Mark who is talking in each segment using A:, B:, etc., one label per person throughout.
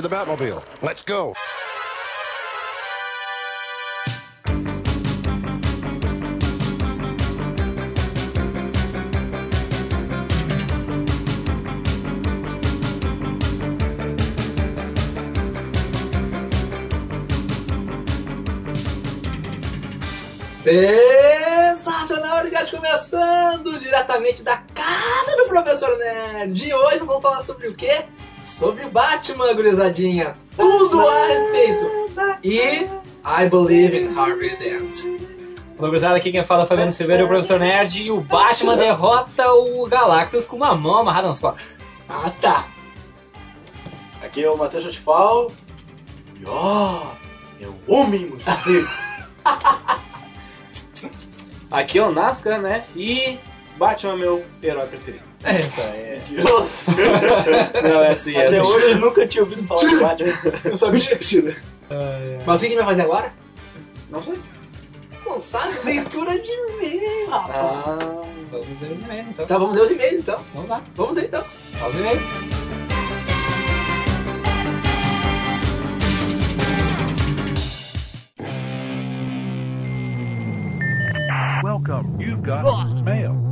A: to the Batmobile. Let's go.
B: Sensacional, ligado começando diretamente da casa do Professor Nerd. E hoje vamos falar sobre o quê? Sobre Batman, gurizadinha. Tudo a respeito. E I Believe in Harvey Dent.
C: Olá, gurizada, aqui quem fala é Fabiano Silveira, o Professor Nerd, e o Batman derrota o Galactus com uma mão amarrada nas costas.
B: Ah, tá.
D: Aqui é o Matheus Chatifal. E ó, é o Homem Morcego. Aqui é o Nascar, né? E Batman é meu herói preferido.
C: É isso aí.
D: Deus!
C: Não, é assim, é
D: Até
C: assim.
D: hoje eu nunca tinha ouvido falar de Batman. Eu sabia que tinha.
B: Mas o que a gente vai fazer agora?
D: Não sei.
B: Não sabe? Leitura de e-mail, rapaz.
C: Ah, vamos ler os e-mails então.
B: Tá, vamos ler os e-mails então.
C: Vamos lá,
B: Vamos ler então.
C: os e-mails.
E: Welcome. You've got mail.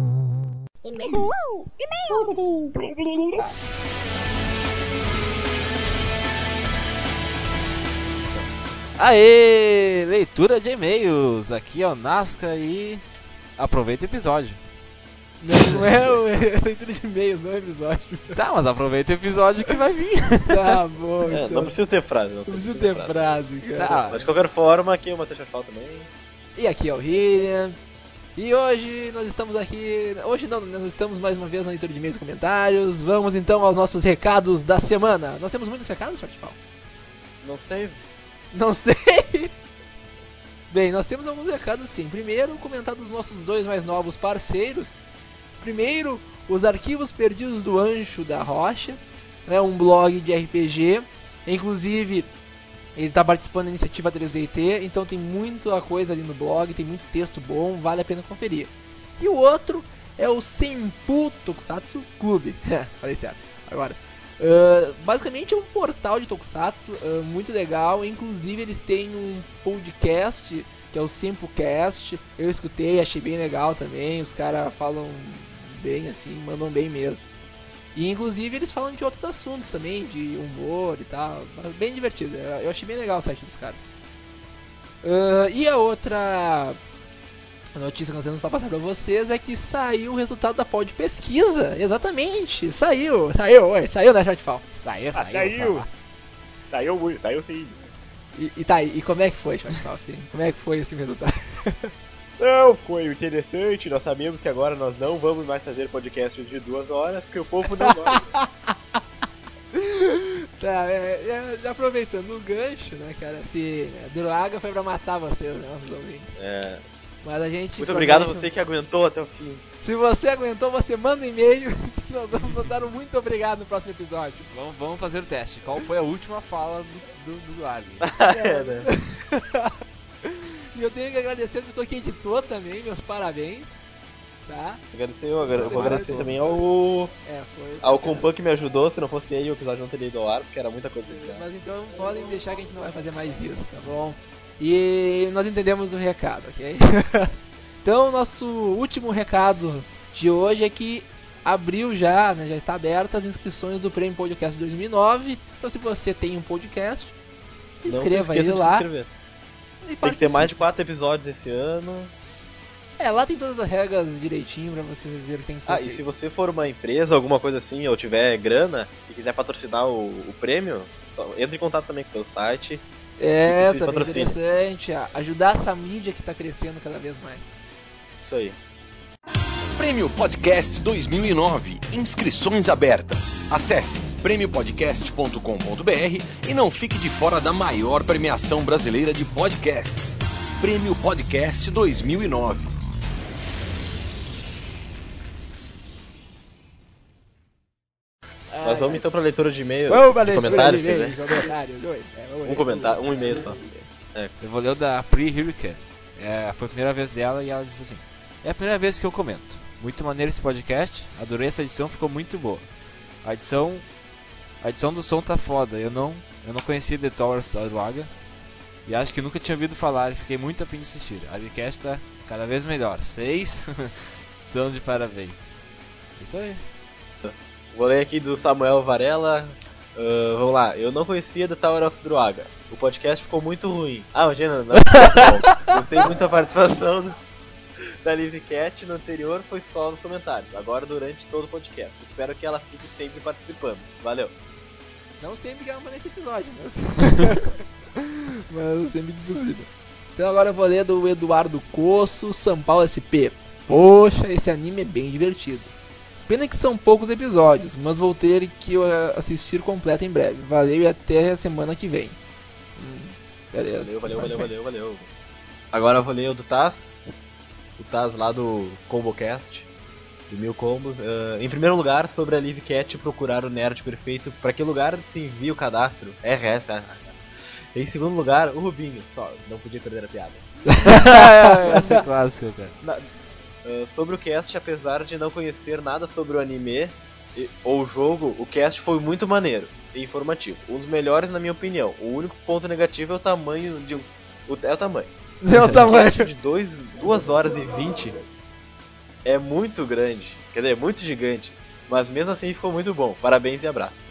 F: Aê! Leitura de e-mails. Aqui é o Nasca e aproveita o episódio.
G: Não, não é é leitura de e-mails, não é episódio.
F: Tá, mas aproveita o episódio que vai vir.
G: Tá bom,
H: É,
G: então.
H: não precisa ter frase, não
G: Não precisa ter frase, cara.
F: Tá.
H: Mas de qualquer forma, aqui é o Matheus Chafal também.
G: E aqui é o William. E hoje nós estamos aqui. Hoje não, nós estamos mais uma vez na leitura de e-mails e comentários. Vamos então aos nossos recados da semana. Nós temos muitos recados, Shortfall?
H: Não sei.
G: Não sei. Bem, nós temos alguns recados sim. Primeiro, comentar dos nossos dois mais novos parceiros. Primeiro, os arquivos perdidos do Ancho da Rocha, né, um blog de RPG. Inclusive, ele está participando da iniciativa 3DT, então tem muita coisa ali no blog, tem muito texto bom, vale a pena conferir. E o outro é o Senpu Tokusatsu Clube. Falei certo. Agora, Uh, basicamente é um portal de Tokusatsu uh, muito legal. Inclusive eles têm um podcast que é o SempoCast. Eu escutei, achei bem legal também. Os caras falam bem assim, mandam bem mesmo. E inclusive eles falam de outros assuntos também, de humor e tal. Bem divertido. Eu achei bem legal o site dos caras. Uh, e a outra notícia que nós temos para passar para vocês é que saiu o resultado da pod pesquisa. Exatamente, saiu. Saiu, oi, saiu né, Shortfall.
F: Saiu,
G: Ah,
F: saiu.
G: saiu.
F: lá.
E: Saiu, saiu sim.
G: E, e tá e como é que foi, Shortfall, assim? Como é que foi esse resultado?
E: Não, foi interessante. Nós sabemos que agora nós não vamos mais fazer podcasts de duas horas, porque o povo não gosta.
G: Tá, é, é, aproveitando o gancho, né, cara? Se droga foi pra matar vocês, né, nossos ouvintes.
H: É,
G: Mas a gente.
H: muito obrigado a você que aguentou até o fim.
G: Se você aguentou, você manda um e-mail. Nós vamos mandar um muito obrigado no próximo episódio.
F: Vamos, vamos fazer o teste. Qual foi a última fala do, do, do Ali?
H: é, né?
G: E eu tenho que agradecer a pessoa que editou também, meus parabéns. Tá?
H: Agradecer, eu agra- vou
G: Você
H: agradecer também ao,
G: É, foi.
H: ao Compan que me ajudou. Se não fosse ele, o episódio não teria ido ao ar, porque era muita coisa.
G: Mas então podem deixar que a gente não vai fazer mais isso, tá bom? E nós entendemos o recado, ok? então, nosso último recado de hoje é que abriu já, né, já está aberta as inscrições do Prêmio Podcast 2009. Então, se você tem um podcast, inscreva ele lá. E
H: Tem que ter mais de quatro episódios esse ano.
G: É, lá tem todas as regras direitinho pra você ver o que tem que ser
H: Ah, e se você for uma empresa, alguma coisa assim, ou tiver grana e quiser patrocinar o, o prêmio, só entre em contato também com o teu site.
G: É, também
H: patrocínio.
G: interessante. a- Ajudar essa mídia que tá crescendo cada vez mais.
H: Isso aí.
I: Prêmio Podcast 2009. Inscrições abertas. Acesse prêmiopodcast.com.br e não fique de fora da maior premiação brasileira de podcasts. Prêmio Podcast 2009.
H: Nós vamos então pra leitura de e-mail.
G: Vamos,
H: comentários, quer
G: comentário, dois. É,
H: Um comentário, um e-mail só.
F: Eu vou ler o da Pri Hurricane. É, foi a primeira vez dela e ela disse assim: É a primeira vez que eu comento. Muito maneiro esse podcast. Adorei essa edição, ficou muito boa. A edição. A edição do som tá foda. Eu não Eu não conhecia The Tower of Druaga e acho que nunca tinha ouvido falar e fiquei muito afim de assistir. A Arquicast tá cada vez melhor. Seis, tão de parabéns. Isso aí.
H: Vou ler aqui do Samuel Varela. Ah, vamos lá, eu não conhecia The Tower of Druaga. O podcast ficou muito ruim. Ah, imagina, não. não. Gostei muito da participação da Live Cat. No anterior foi só nos comentários. Agora durante todo o podcast. Espero que ela fique sempre participando. Valeu.
G: Não sempre que ela nesse episódio, mas. mas sempre que possível. Então agora eu vou ler do Eduardo Coço, São Paulo SP. Poxa, esse anime é bem divertido. Pena que são poucos episódios, mas vou ter que eh, assistir completo em breve. Valeu e até a semana que vem. Hum, beleza.
H: Valeu, valeu, valeu, valeu, valeu. Agora eu vou ler o do Taz. O Taz lá do ComboCast. De mil combos. Ah, em primeiro lugar, sobre a Live Cat procurar o nerd perfeito. Pra que lugar se envia o cadastro? RS. ah, ah. Em segundo lugar, o Rubinho. Só, não podia perder a piada.
F: Essa é clássica, cara.
H: Uh, sobre o cast, apesar de não conhecer nada sobre o anime e- ou o jogo, o cast foi muito maneiro e informativo. Um dos melhores, na minha opinião. O único ponto negativo é o tamanho de um. O, é o tamanho.
G: Meu
H: O
G: tamanho.
H: cast de 2 horas e 20 é muito grande. Quer dizer, é muito gigante. Mas mesmo assim ficou muito bom. Parabéns e abraço.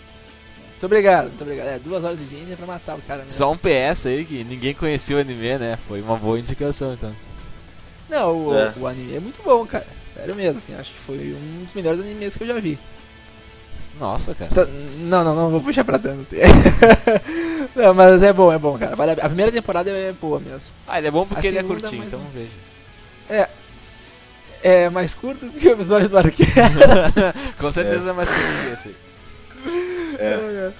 G: Muito obrigado, muito obrigado. É, duas horas e vinte é pra matar o cara mesmo.
F: Só um PS aí que ninguém conhecia o anime, né? Foi uma boa indicação, então.
G: Não, o,
H: É.
G: o anime é muito bom, cara. Sério mesmo, assim, acho que foi um dos melhores animes que eu já vi.
F: Nossa, cara.
G: Tá- não, não, não vou puxar pra tanto. não, mas é bom, é bom, cara. Vale a a primeira temporada é boa mesmo.
F: Ah, ele é bom porque ele é
G: segunda
F: curtinho, então
G: um.
F: veja.
G: É mais curto que o episódio do Arqueiro.
F: Com certeza é, mais curtinho que esse.
H: É.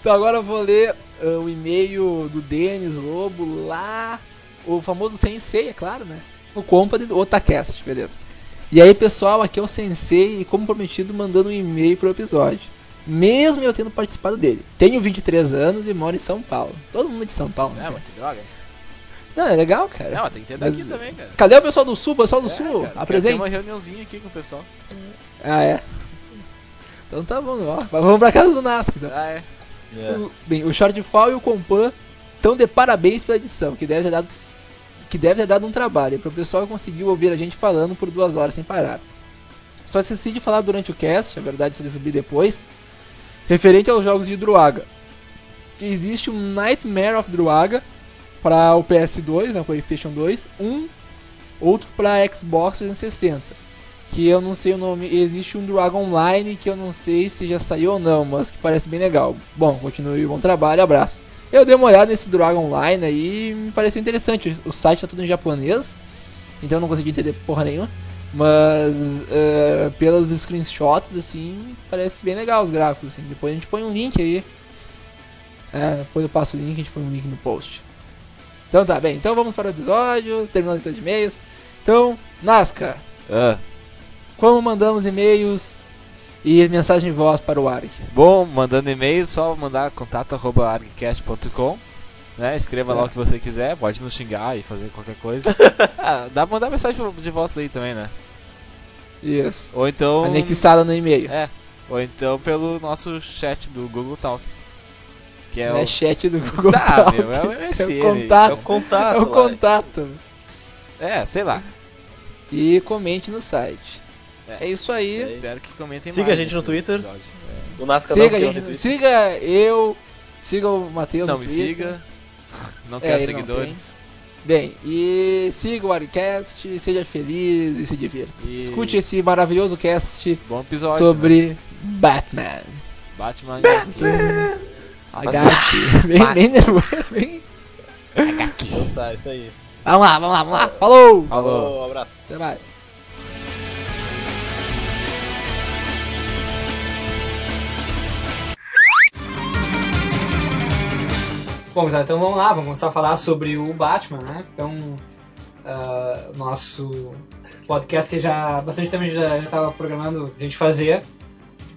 G: Então agora eu vou ler ah, o e-mail do Denis Lobo lá. O famoso Sensei, é claro, né? O Compa do Otacast, beleza. E aí, pessoal, aqui é o Sensei e, como prometido, mandando um e-mail pro episódio. Mesmo eu tendo participado dele. Tenho 23 anos e moro em São Paulo. Todo mundo é de São Paulo, né?
F: É, mas que droga.
G: Não, é legal, cara.
F: Não, tem que ter
G: Mas-
F: daqui também, cara.
G: Cadê o pessoal do Sul? O pessoal do
F: É,
G: Sul?
F: cara,
G: Apresente.
F: Tem uma reuniãozinha aqui com o pessoal.
G: Ah, é? Então tá bom, ó. Vamos pra casa do Nasco, então.
F: Ah, é.
G: O- Bem, o Shortfall e o Compan estão de parabéns pela edição, que deve ter dado, que deve ter dado um trabalho, para o pessoal conseguir ouvir a gente falando por duas horas sem parar. Só esqueci de falar durante o cast, a verdade se descobri depois, referente aos jogos de Druaga. Existe um Nightmare of Druaga para o PS2, na PlayStation 2, um outro para Xbox 360 que eu não sei o nome. Existe um Dragon Online que eu não sei se já saiu ou não, mas que parece bem legal. Bom, continue, bom trabalho, abraço. Eu dei uma olhada nesse Dragon Online aí e me pareceu interessante. O site tá tudo em japonês, então eu não consegui entender porra nenhuma. Mas eh, pelos screenshots, assim, parece bem legal os gráficos. Assim. Depois a gente põe um link aí. É, depois eu passo o link, a gente põe um link no post. Então tá bem, então vamos para o episódio, terminando a leitura de e-mails. Então, Nasca,
F: Ah,
G: como mandamos e-mails e mensagem de voz para o ARG?
F: bom, mandando e-mail, só mandar contato arroba argcast.com. Né? Escreva lá
G: É.
F: o que você quiser, pode nos xingar e fazer qualquer coisa. ah, dá pra mandar mensagem de voz aí também, né?
G: Isso.
F: Ou então.
G: Anexada no e-mail.
F: É, ou então pelo nosso chat do Google Talk. Que é
G: Não é
F: o.
G: chat do Google
F: Tá,
G: Talk.
F: meu, é o MSN.
G: É o contato.
H: É o contato.
G: É o
H: lá.
G: contato.
F: É, sei lá.
G: E comente no site.
F: É.
G: É, isso aí.
H: É.
F: Espero que comentem
H: Siga
F: mais
H: a gente no Twitter.
F: episódio.
H: O Nasca não,
G: Siga,
H: eu
G: gente,
H: retweet.
G: siga eu, siga o Matheus
F: Não
G: no
F: me
G: Twitter.
F: siga. Não
G: É,
F: quero
G: ele não
F: seguidores.
G: Bem, e siga o Arcast, seja feliz e se divirta.
F: E-
G: Escute esse maravilhoso cast
F: Bom episódio. né?
G: sobre Batman.
F: Batman HQ.
G: HQ. bem, bem nervoso. Bem...
H: Então tá, isso aí.
G: Vamos lá, vamos lá, vamos lá. Falou!
F: Falou.
H: Um abraço.
G: Até mais.
C: Bom, pessoal, então vamos lá, vamos começar a falar sobre o Batman, né? Então, ah, nosso podcast que já há bastante tempo a gente já estava programando a gente fazer,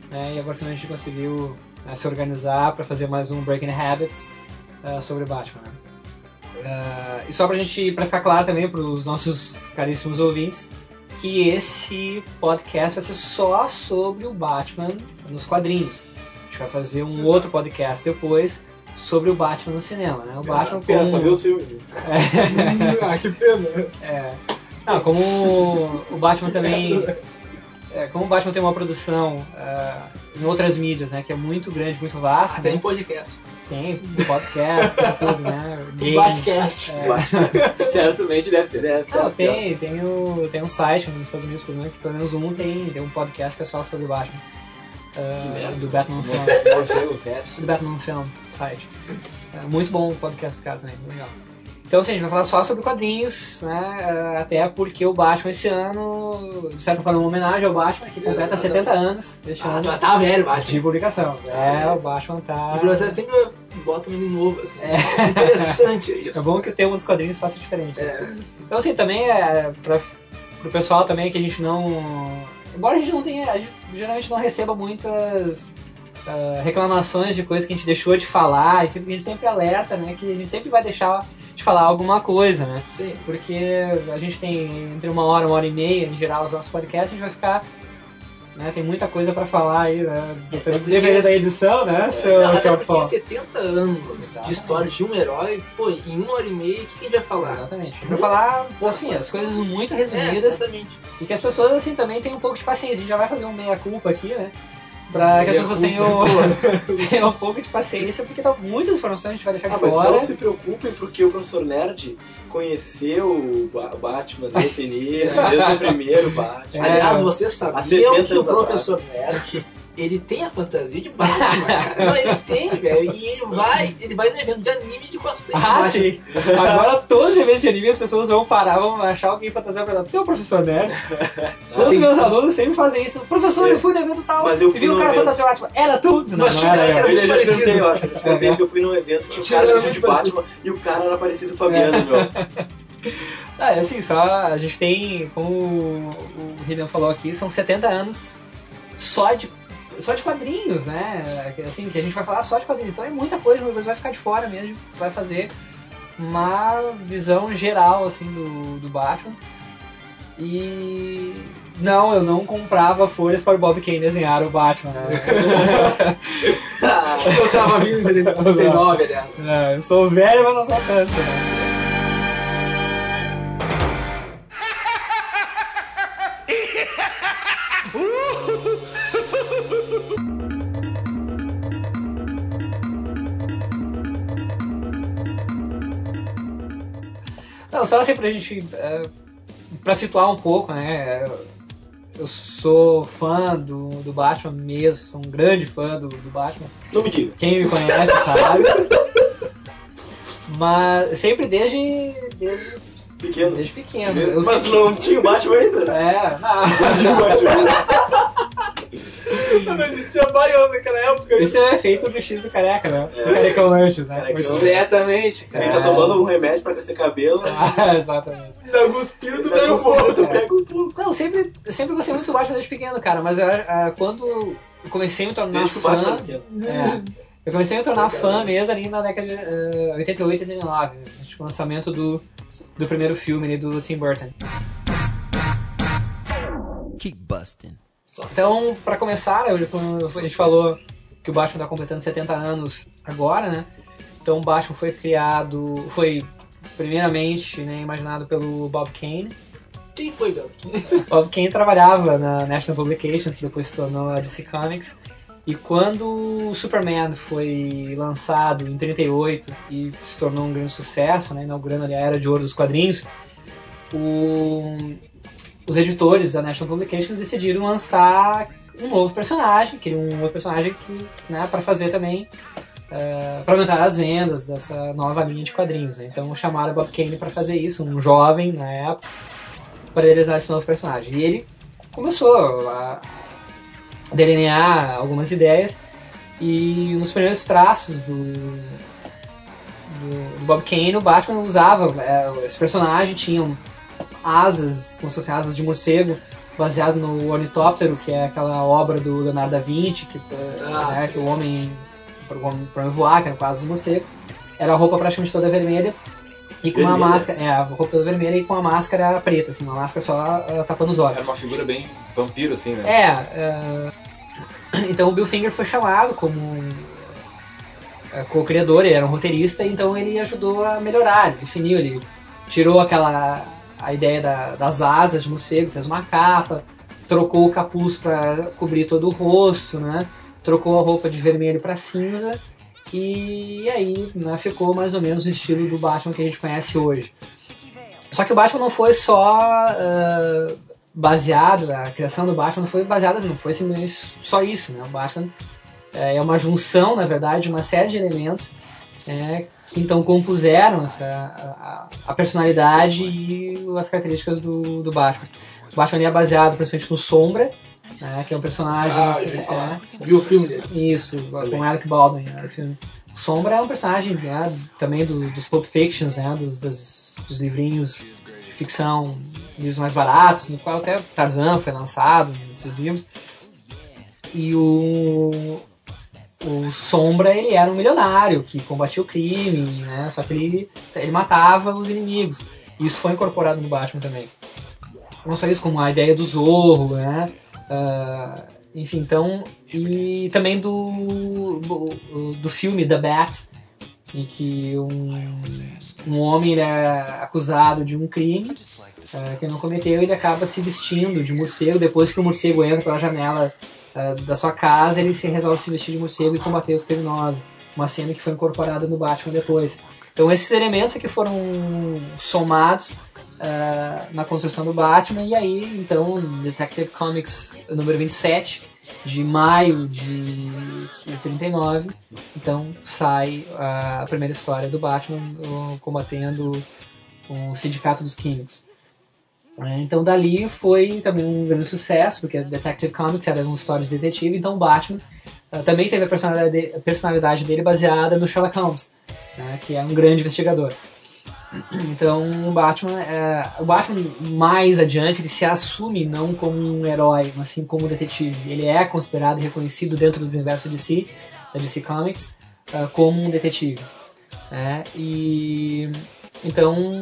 C: né? E agora finalmente a gente conseguiu né, se organizar para fazer mais um Breaking Habits ah, sobre Batman. né? Ah, e só pra gente, pra ficar claro também para os nossos caríssimos ouvintes, que esse podcast vai ser só sobre o Batman nos quadrinhos. A gente vai fazer um outro podcast depois sobre o Batman no cinema, né? O Batman
D: Pena,
C: como...
D: só viu os filmes.
G: ah, que pena.
C: É. Não, como o Batman também. é, como o Batman tem uma produção é, em outras mídias, né? Que é muito grande, muito vasta.
G: Ah, tem
C: né?
G: podcast.
C: Tem podcast, tem tudo, né? Games,
G: Batcast.
C: é.
F: Certamente deve ter.
D: É,
C: Não, tem, tem, o, tem um site nos Estados Unidos, por exemplo, que pelo menos um tem, tem um podcast que é só sobre o Batman. É, do Batman Film. Do Batman Film site. É muito bom o podcast cara também, legal. Então, assim, a gente vai falar só sobre quadrinhos, né? é, Até porque o Batman esse ano, de certa forma, é uma homenagem ao Batman, que completa
G: Exatamente.
C: 70 anos este
G: Ah,
C: ano
G: tá velho, Batman.
C: de publicação. É, o Batman tá.
G: O até sempre bota ele novo, assim. É. Interessante isso.
C: É bom que o tema dos quadrinhos faça diferente.
G: É.
C: Então, assim, também é pra, pro pessoal também que a gente não. Embora a gente não tenha. A gente geralmente não receba muitas ah, reclamações de coisas que a gente deixou de falar, enfim, porque a gente sempre alerta, né? Que a gente sempre vai deixar de falar alguma coisa, né?
G: Sim.
C: Porque a gente tem entre uma hora, uma hora e meia, em geral, os nossos podcasts, a gente vai ficar. Né, tem muita coisa pra falar aí, né? Dependendo da edição, né? Seu
G: Não, até porque
C: Paulo?
G: 70 anos
C: Exatamente.
G: de história de um herói, pô, em uma hora e meia, o que, que a gente vai falar?
C: Exatamente. Pra falar, assim, as coisas muito
G: É,
C: resumidas
G: exatamente.
C: E que as pessoas, assim, também tenham um pouco de paciência. A gente já vai fazer um meia-culpa aqui, né? Pra que as pessoas tenham, tenham um pouco de paciência, porque tá, muitas informações a gente vai deixar
D: Ah,
C: de
D: mas
C: fora.
D: não se preocupem porque o professor Nerd conheceu o Ba- Batman desde o início, desde o primeiro Batman.
G: Aliás, vocês
D: Há
G: sabiam
D: 70
G: que o professor Nerd, ele tem a fantasia de Batman, cara. Não, ele tem, velho. E ele vai, ele vai no evento de anime de cosplay. de
C: Ah,
G: Batman.
C: sim. Agora, todos os eventos de anime, as pessoas vão parar, vão achar alguém fantasiar pra. Você é o professor nerd? Todos os meus alunos sempre fazem isso. Professor, eu fui no evento tal,
D: Mas eu
C: e
D: fui
C: vi
D: no
C: um cara fantasiado. Tipo, era tudo? Não,
G: Mas
C: não
G: tinha um
C: era
G: que era
D: Eu acho. Eu te perguntei
C: É.
D: porque eu fui num evento, tinha um
G: Tinha
D: cara
G: era
D: vestido de. Batman e o cara era parecido com o Fabiano, meu.
C: Ah, é assim, só a gente tem, como o o Renan falou aqui, são 70 anos só de, só de quadrinhos, né? Assim, que a gente vai falar só de quadrinhos. Então é muita coisa, você vai ficar de fora mesmo, vai fazer uma visão geral, assim, do, do Batman. E... Não, eu não comprava folhas para o Bob Kane desenhar o Batman, né?
G: Ah, eu tava vindo em 79, aliás.
C: É, eu sou velho, mas não sou tanto, né? Não, só assim pra gente. É, pra situar um pouco, né? Eu sou fã do, do Batman mesmo, sou um grande fã do, do Batman.
D: Não me diga.
C: Quem me conhece sabe. Mas sempre desde, desde,
D: Pequeno.
C: desde pequeno. Eu
D: Mas não tinha o Batman ainda?
C: É, não.
D: Tinha o Batman.
G: Não existia Baião naquela época.
C: Isso é efeito do X do careca, né?
D: É.
C: O carecão lanches, né?
D: Carecão.
C: Exatamente, cara.
D: Ele tá tomando um remédio pra crescer cabelo.
C: Ah, exatamente.
G: Da cuspido do
D: Pega pouco, tu
C: É.
D: pega um pouco.
C: Não, sempre, eu sempre gostei muito do Batman desde pequeno, cara, mas eu, ah, quando eu comecei a me tornar
D: Desde que o Batman
C: fã.
D: era pequeno.
C: É, eu comecei a me tornar fã mesmo ali na década de ah, 88 e 89, tipo, o lançamento do, do primeiro filme ali do Tim Burton.
J: Keep busting.
C: Então, pra começar, né, quando a gente falou que o Batman tá completando 70 anos agora, né? Então o Batman foi criado, foi primeiramente né, imaginado pelo Bob Kane.
G: Quem foi, Bel?
C: Bob Kane trabalhava na National Publications, que depois se tornou a DC Comics. E quando o Superman foi lançado em 38 e se tornou um grande sucesso, né, inaugurando ali a era de ouro dos quadrinhos, o- os editores da National Publications decidiram lançar um novo personagem, queriam um outro personagem que, né, para fazer também para aumentar as vendas dessa nova linha de quadrinhos. né? Então chamaram Bob Kane para fazer isso, um jovem na época, para realizar esse novo personagem. E ele começou a delinear algumas ideias e nos primeiros traços do, do, do Bob Kane, o Batman usava é, esse personagem, tinha asas, como se fossem asas de morcego, baseado no Ornitóptero, que é aquela obra do Leonardo da Vinci, que,
G: Ah,
C: né, que o homem, para o homem, voar, que era com asas de morcego. Era a roupa praticamente toda vermelha. E com uma
D: Vermelha?
C: máscara, é, a roupa vermelha e com a máscara preta, assim, uma máscara só ah, tapando os olhos.
F: Era uma figura bem vampiro, assim, né?
C: É, é, então o Bill Finger foi chamado como é, co-criador, ele era um roteirista, então ele ajudou a melhorar, ele definiu, ele tirou aquela a ideia da- das asas de morcego, fez uma capa, trocou o capuz para cobrir todo o rosto, né? Trocou a roupa de vermelho para cinza e aí né, ficou mais ou menos o estilo do Batman que a gente conhece hoje. Só que o Batman não foi só ah, baseado, a criação do Batman não foi baseada, não foi só isso, né? O Batman é uma junção, na verdade, de uma série de elementos né, que então compuseram essa, a, a personalidade e as características do, do Batman. O Batman é baseado principalmente no Sombra, né, que é um personagem.
G: Ah, eu
C: é,
G: falar. Viu o filme dele?
C: isso, com Alec Baldwin, né, o filme. O Sombra é um personagem né, também do, dos Pulp Fictions, né, dos, dos, dos livrinhos de ficção, livros mais baratos, no qual até Tarzan foi lançado nesses livros. E o, o Sombra, ele era um milionário que combatia o crime, né, só que ele, ele matava os inimigos. Isso foi incorporado no Batman também. Não só isso, como a ideia do Zorro, né, ah, enfim, então. E também do, do, filme The Bat, em que um, um homem é acusado de um crime ah, que não cometeu ele acaba se vestindo de morcego. Depois que o morcego entra pela janela ah, da sua casa, ele se resolve se vestir de morcego e combater os criminosos. Uma cena que foi incorporada no Batman depois. Então, esses elementos aqui foram somados ah, na construção do Batman, e aí, então, Detective Comics número 27, de maio de, de 39, então sai a primeira história do Batman combatendo o Sindicato dos Químicos. É, Então dali foi também um grande sucesso, porque Detective Comics era uma história de detetive, então Batman também teve a personalidade, a personalidade dele baseada no Sherlock Holmes, né, que é um grande investigador. Então o Batman, é, o Batman mais adiante ele se assume não como um herói, mas sim como um detetive. Ele é considerado e reconhecido dentro do universo DC, da DC Comics, ah, como um detetive. né? E então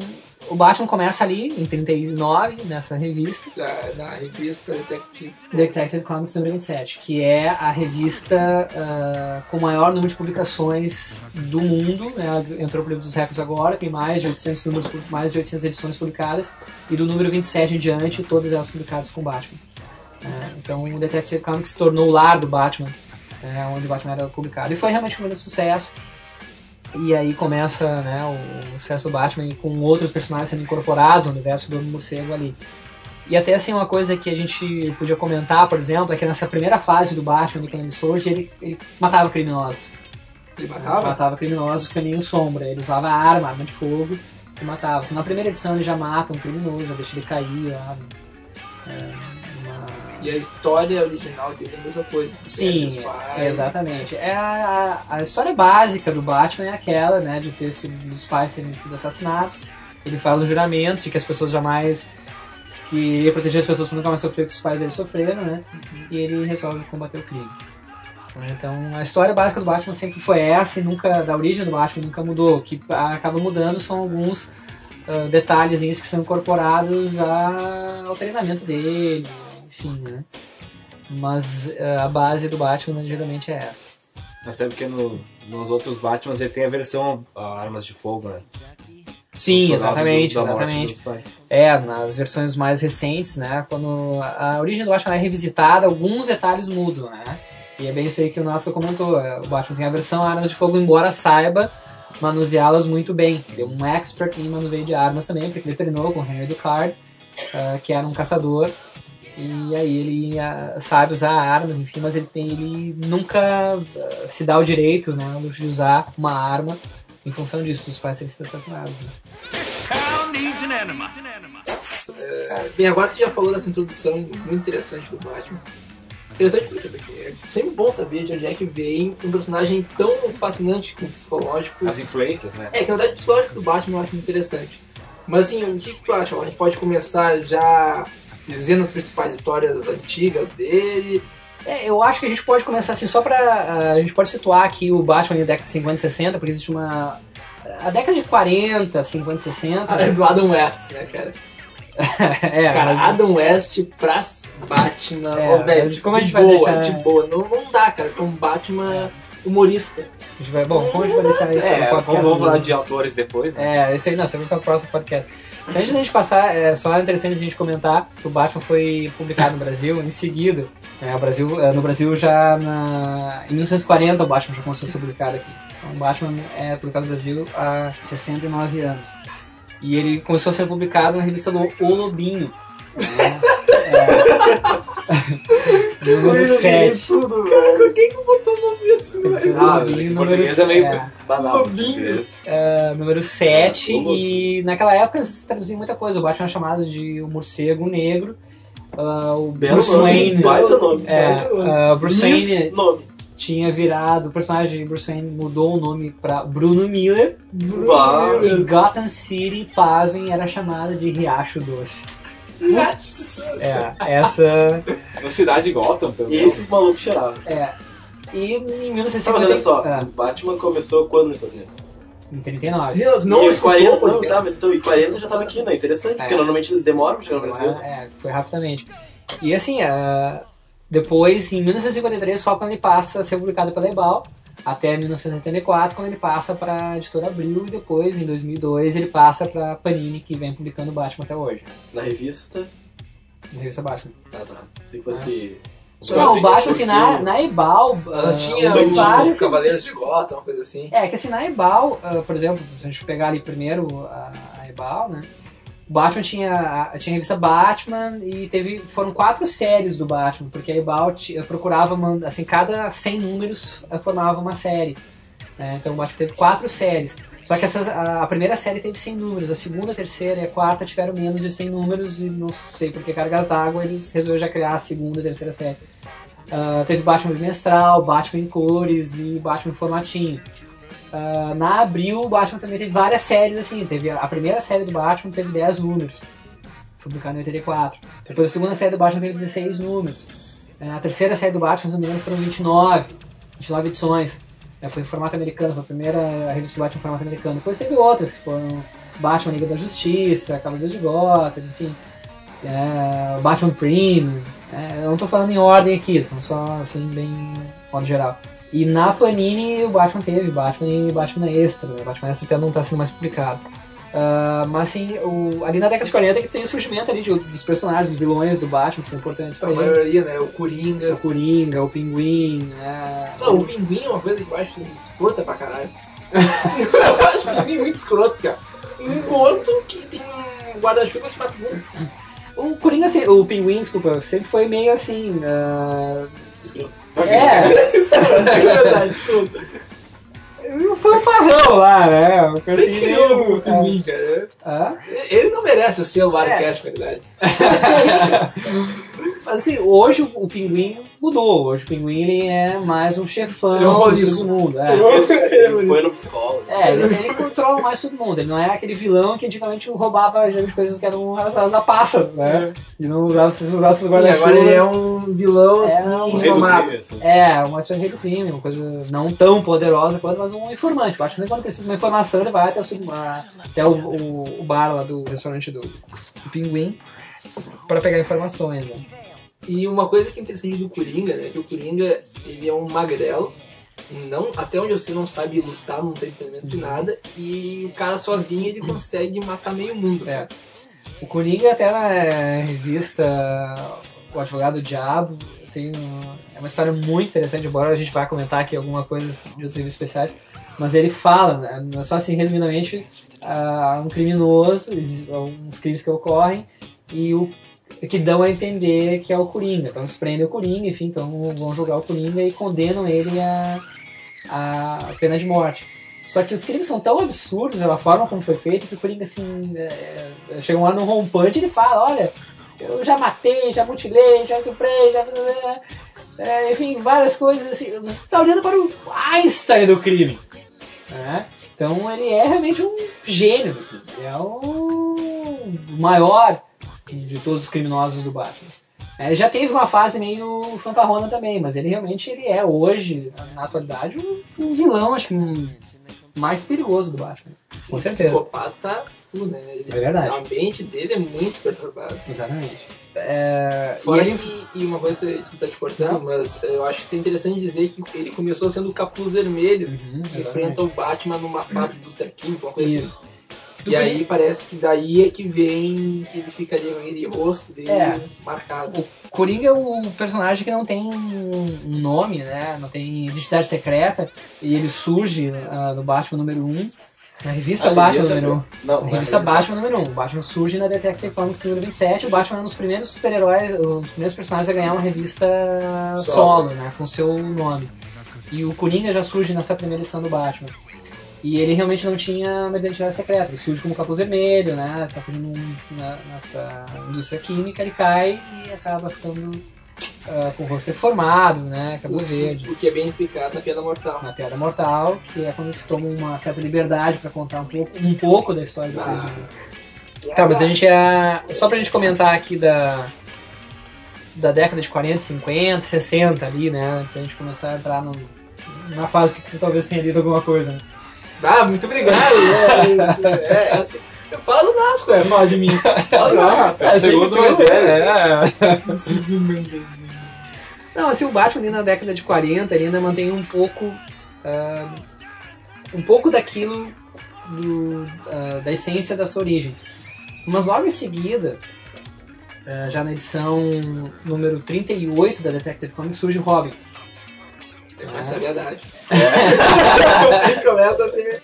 C: o Batman começa ali em 39 nessa revista.
G: Da, da revista Detective.
C: Detective Comics número 27, que é a revista ah, com o maior número de publicações do mundo. Né? Entrou para o livro dos recordes agora, tem mais de 800 números, mais de 800 edições publicadas, e do número 27 em diante, todas elas publicadas com Batman. né? então o Detective Comics se tornou o lar do Batman, né? onde o Batman era publicado. E foi realmente um grande sucesso. E aí começa né, o sucesso do Batman com outros personagens sendo incorporados ao universo do Morcego ali. E até assim, uma coisa que a gente podia comentar, por exemplo, é que nessa primeira fase do Batman, quando ele surge, ele, ele matava criminosos.
G: Ele matava?
C: Matava criminosos com caminho sombra. Ele usava arma, arma de fogo e matava. Então, na primeira edição ele já mata um criminoso, já deixa ele cair lá. É, uma-
G: E a história original dele é a mesma coisa.
C: Sim,
G: Os pais.
C: é, exatamente. É a, a- história básica do Batman é aquela, né, de ter sido, dos pais terem sido assassinados. Ele fala os juramentos de que as pessoas jamais que ia proteger as pessoas para nunca mais sofrer o que os pais dele sofreram, né? E ele resolve combater o crime. Então a história básica do Batman sempre foi essa e nunca da origem do Batman nunca mudou. O que acaba mudando são alguns ah, detalhezinhos que são incorporados a- ao treinamento dele, enfim, né? Mas ah, a base do Batman geralmente é essa.
B: Até porque no- nos outros Batmans ele tem a versão ah, Armas de Fogo, né?
C: Sim, exatamente,
B: do-
C: exatamente. É, nas versões mais recentes, né? Quando a origem do Batman é revisitada, alguns detalhes mudam, né? E é bem isso aí que o Nasca comentou. é, O Batman tem a versão Armas de Fogo, embora saiba manuseá-las muito bem. Ele é um expert em manuseio de armas também, porque ele treinou com o Henry Ducard, ah, que era um caçador. E aí ele sabe usar armas, enfim, mas ele, tem, ele nunca ah, se dá o direito, né, de usar uma arma em função disso, dos pais sido assassinados. Né?
G: Bem, agora você já falou dessa introdução muito interessante do Batman. Interessante porque, porque é sempre bom saber de onde é que vem um personagem tão fascinante com o psicológico.
B: As influências, né?
G: É, que na verdade o psicológico do Batman eu acho muito interessante. Mas assim, o que, que tu acha? A gente pode começar já dizendo as principais histórias antigas dele.
C: É, eu acho que a gente pode começar assim, só pra. ah, a gente pode situar aqui o Batman na década de 50 e 60, porque existe uma. A década de 40, 50 e 60.
G: Ah, é do Adam West, né, cara?
C: é,
G: cara,
C: mas-
G: Adam West pra Batman,
C: É,
G: ó, velho,
C: como a
G: de
C: gente vai
G: boa,
C: deixar-
G: de boa. Não, não dá, cara, pra um Batman humorista.
C: A gente vai, bom, como a gente vai deixar isso
B: É,
C: no podcast?
B: vamos, falar de autores depois, né?
C: É, isso aí não, isso vai para o próximo podcast. Antes da gente passar, é só interessante a gente comentar que o Batman foi publicado no Brasil em seguida. né, o Brasil, é, no Brasil já na, em 1940 o Batman já começou a ser publicado aqui. Então o Batman é publicado no Brasil há 69 anos. E ele começou a ser publicado na revista O Lobinho. né, é, número 7.
G: Tudo, cara. Quem que botou o nome assim? velho?
B: Ah,
C: Lobinho,
B: em
C: número
B: português é meio
C: é.
B: banal.
G: Lobinho.
B: esse
C: Uh, número 7,
B: É, o
C: e naquela época se traduzia muita coisa. O Batman é chamado de o morcego negro. uh, o
D: Belo
C: Bruce
D: nome,
C: Wayne.
D: baita nome.
C: É,
G: baita nome.
C: uh, Bruce Wayne
D: Nome.
C: tinha virado. O personagem Bruce Wayne mudou o nome pra Bruno Miller.
D: Bah.
C: E Gotham City, pasmem, era chamada de Riacho Doce. É, essa.
B: Na cidade de Gotham, pelo
D: E
B: menos.
D: esses malucos cheiravam.
C: É. E em
D: Tá, mas
C: 1950.
D: olha só,
C: Ah,
D: o Batman começou quando nos Estados Unidos?
C: em 39.
G: Não, não
D: e os
G: escutou,
D: 40,
G: porque-
D: não, tá, mas então, e 40 já tava aqui, né? Interessante, porque
C: É.
D: normalmente ele demora pra chegar no Brasil.
C: É, foi rapidamente. E assim, ah, depois, em 1953, só quando ele passa a ser publicado pela Ebal, até 1984, quando ele passa para a editora Abril, e depois, em 2002, ele passa para Panini, que vem publicando o Batman até hoje.
D: Na revista.
C: Na revista Batman.
D: Ah, tá. Se fosse.
C: Não, o Batman, assim,
D: Sim.
C: na, na Ebal,
G: Ela
C: ah,
G: tinha os
C: vários...
G: Cavaleiros de Gotham, uma coisa assim.
C: É, que assim, na Ebal, ah, por exemplo, se a gente pegar ali primeiro a, a Ebal, né? Batman tinha, a- tinha a revista Batman e teve, foram quatro séries do Batman, porque a Ebal ti- procurava, assim, cada 100 números formava uma série. né? Então o Batman teve quatro séries. Só que essas, a, a primeira série teve 100 números, a segunda, a terceira e a quarta tiveram menos de 100 números e não sei por que cargas d'água eles resolveram já criar a segunda e terceira série. Ah, teve Batman bimestral, Batman em cores e Batman em formatinho. Ah, na Abril, o Batman também teve várias séries assim. Teve a, primeira série do Batman teve 10 números, publicada em 84. Depois a segunda série do Batman teve 16 números. Ah, a terceira série do Batman, se não me engano, foram 29, 29 edições. É, foi em formato americano, foi a primeira revista do Batman em formato americano. Depois teve outras que foram Batman Liga da Justiça, Cavaleiros de Gotham, enfim. É, Batman Premium. É, eu não tô falando em ordem aqui, só assim, bem modo geral. E na Panini o Batman teve Batman e Batman Extra. né? Batman Extra até não tá sendo mais publicado. Ah, mas assim, o- ali na década de 40 que tem o surgimento ali de- dos personagens, dos vilões do Batman que são importantes pra
G: A
C: ele.
G: maioria, né? O Coringa.
C: O Coringa, o Pinguim, né?
G: Não, o pinguim é uma coisa que eu acho escrota pra caralho. eu acho o pinguim muito escroto, cara. Um gordo que tem um guarda-chuva que mata.
C: O Coringa, se- o Pinguim, desculpa, sempre foi meio assim. ah,
D: Escroto.
C: É,
G: Isso é verdade,
C: foi um farrão lá, né? Uma coisa assim,
G: criou o pinguim, cara?
C: Hã?
G: Ele não merece o selo
C: É.
G: Wirecast, na verdade.
C: Mas assim, hoje o, Pinguim mudou. Hoje o Pinguim ele é mais um chefão
G: é
C: do submundo. É.
D: Ele foi no psicólogo.
C: É, ele, ele controla mais todo mundo. Ele não é aquele vilão que antigamente roubava geralmente coisas que eram relacionadas à pássaro, né? Ele não usava, usava esses
G: Sim,
C: guarda-chuvas.
G: agora ele é um vilão
C: É,
G: assim,
C: um
B: rei crime, assim.
C: É, uma espécie de rei do crime, uma coisa não tão poderosa quanto, mas um informante. Eu acho que quando precisa de uma informação, ele vai até o, sub- a- até o, o- o bar lá do restaurante do, do Pinguim para pegar informações. Né?
G: E uma coisa que é interessante do Coringa, né? Que o Coringa, ele é um magrelo. Não, até onde sei, não sabe lutar, não tem treinamento de nada. E o cara sozinho, ele consegue matar meio mundo.
C: É. O Coringa, até na revista O Advogado do Diabo, tem um- é uma história muito interessante, embora a gente vá comentar aqui alguma coisa de outros livros especiais, mas ele fala, né, só assim, resumidamente, ah, um criminoso, uns crimes que ocorrem, e o que dão a entender que é o Coringa. Então eles prendem o Coringa, enfim, então vão julgar o Coringa e condenam ele a, a pena de morte. Só que os crimes são tão absurdos, a forma como foi feito, que o Coringa, assim, é, é, chega lá no home punch e ele fala, olha, eu já matei, já mutilei, já suprei, já... é, enfim, várias coisas assim. Você está olhando para o Einstein do crime. né? Então ele é realmente um gênio. é o maior de todos os criminosos do Batman. É, Ele já teve uma fase meio fanfarrona também, mas ele realmente ele é hoje, na atualidade, um, um vilão, acho que um, mais perigoso do Batman. Com
G: Um
C: certeza.
G: psicopata né? Ele-
C: É verdade.
G: A mente dele é muito perturbada.
C: Exatamente. é, e
G: Fora
C: ele-
G: que, e uma coisa, desculpa te cortando, mas eu acho que isso é interessante dizer que ele começou sendo o capuz vermelho,
C: Uhum,
G: que
C: exatamente.
G: enfrenta o Batman numa fábrica de indústria química, uma coisa
C: Isso.
G: assim. E aí parece que daí é que vem que ele ficaria com aquele rosto dele
C: É.
G: marcado.
C: Coringa é o personagem que não tem um nome, né? Não tem identidade secreta. E ele surge ah, no Batman número 1. Na revista
D: Ah,
C: Batman número 1.
D: Não,
C: Na revista
D: revista.
C: Batman número 1. O Batman surge na Detective Comics número 27. O Batman é um dos primeiros super-heróis, um dos primeiros personagens a ganhar uma revista solo, né? Com seu nome. E o Coringa já surge nessa primeira edição do Batman. E ele realmente não tinha uma identidade secreta. Ele surge como capuz vermelho, né? Tá fugindo na- nessa indústria química, ele cai e acaba ficando ah, com o rosto deformado, né? Cabelo verde.
G: O que é bem explicado na Piada Mortal.
C: Na Piada Mortal, que é quando eles tomam uma certa liberdade pra contar um pouco, um pouco da história do
G: Ah.
C: Coringa. Tá, mas a gente é. Só pra gente comentar aqui da. Da década de 40, 50, 60 ali, né? Antes da gente começar a entrar no, na fase que tu talvez tenha lido alguma coisa. Né?
G: Ah, muito obrigado. é, isso, é, é assim. Eu falo do Nasco, é, fala de mim. Fala do Nasco.
B: É segundo mais velho.
C: É. Não, assim, o Batman ali na década de 40 ele ainda mantém um pouco. ah, um pouco daquilo do, ah, da essência da sua origem. Mas logo em seguida, ah, já na edição número 38 da Detective Comics, surge o Robin.
G: Começa a verdade. Aí começa a ver.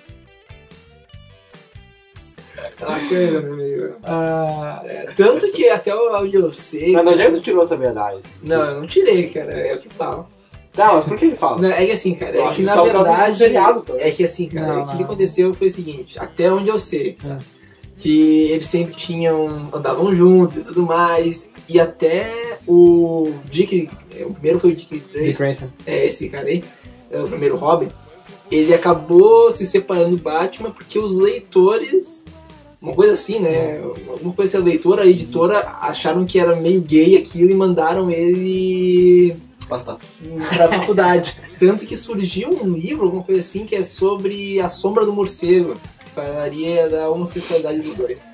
G: Aquela coisa, né, meio.
C: Ah,
G: É, tanto que até onde eu sei.
B: Mas de onde é que tu tirou essa verdade?
G: Não, eu não tirei, cara. É o que falo.
B: Tá, mas por que ele fala?
G: Não, é que assim, cara,
B: Eu
G: é
B: acho
G: que
B: que
G: na verdade.
B: seriado, tá?
G: É que assim, cara,
C: Não,
G: o que,
C: não.
G: que aconteceu foi o seguinte, até onde eu sei,
C: Hum.
G: Que eles sempre tinham. andavam juntos e tudo mais. E até o Dick. é, O primeiro foi o Dick
C: Grayson.
G: é esse cara aí, é o primeiro Robin. Ele acabou se separando do Batman porque os leitores. Uma coisa assim, né? Alguma coisa assim, a leitora, a editora acharam que era meio gay aquilo e mandaram ele
D: Basta.
G: pra faculdade. Tanto que surgiu um livro, alguma coisa assim, que é sobre a sombra do morcego, falaria da homossexualidade dos dois.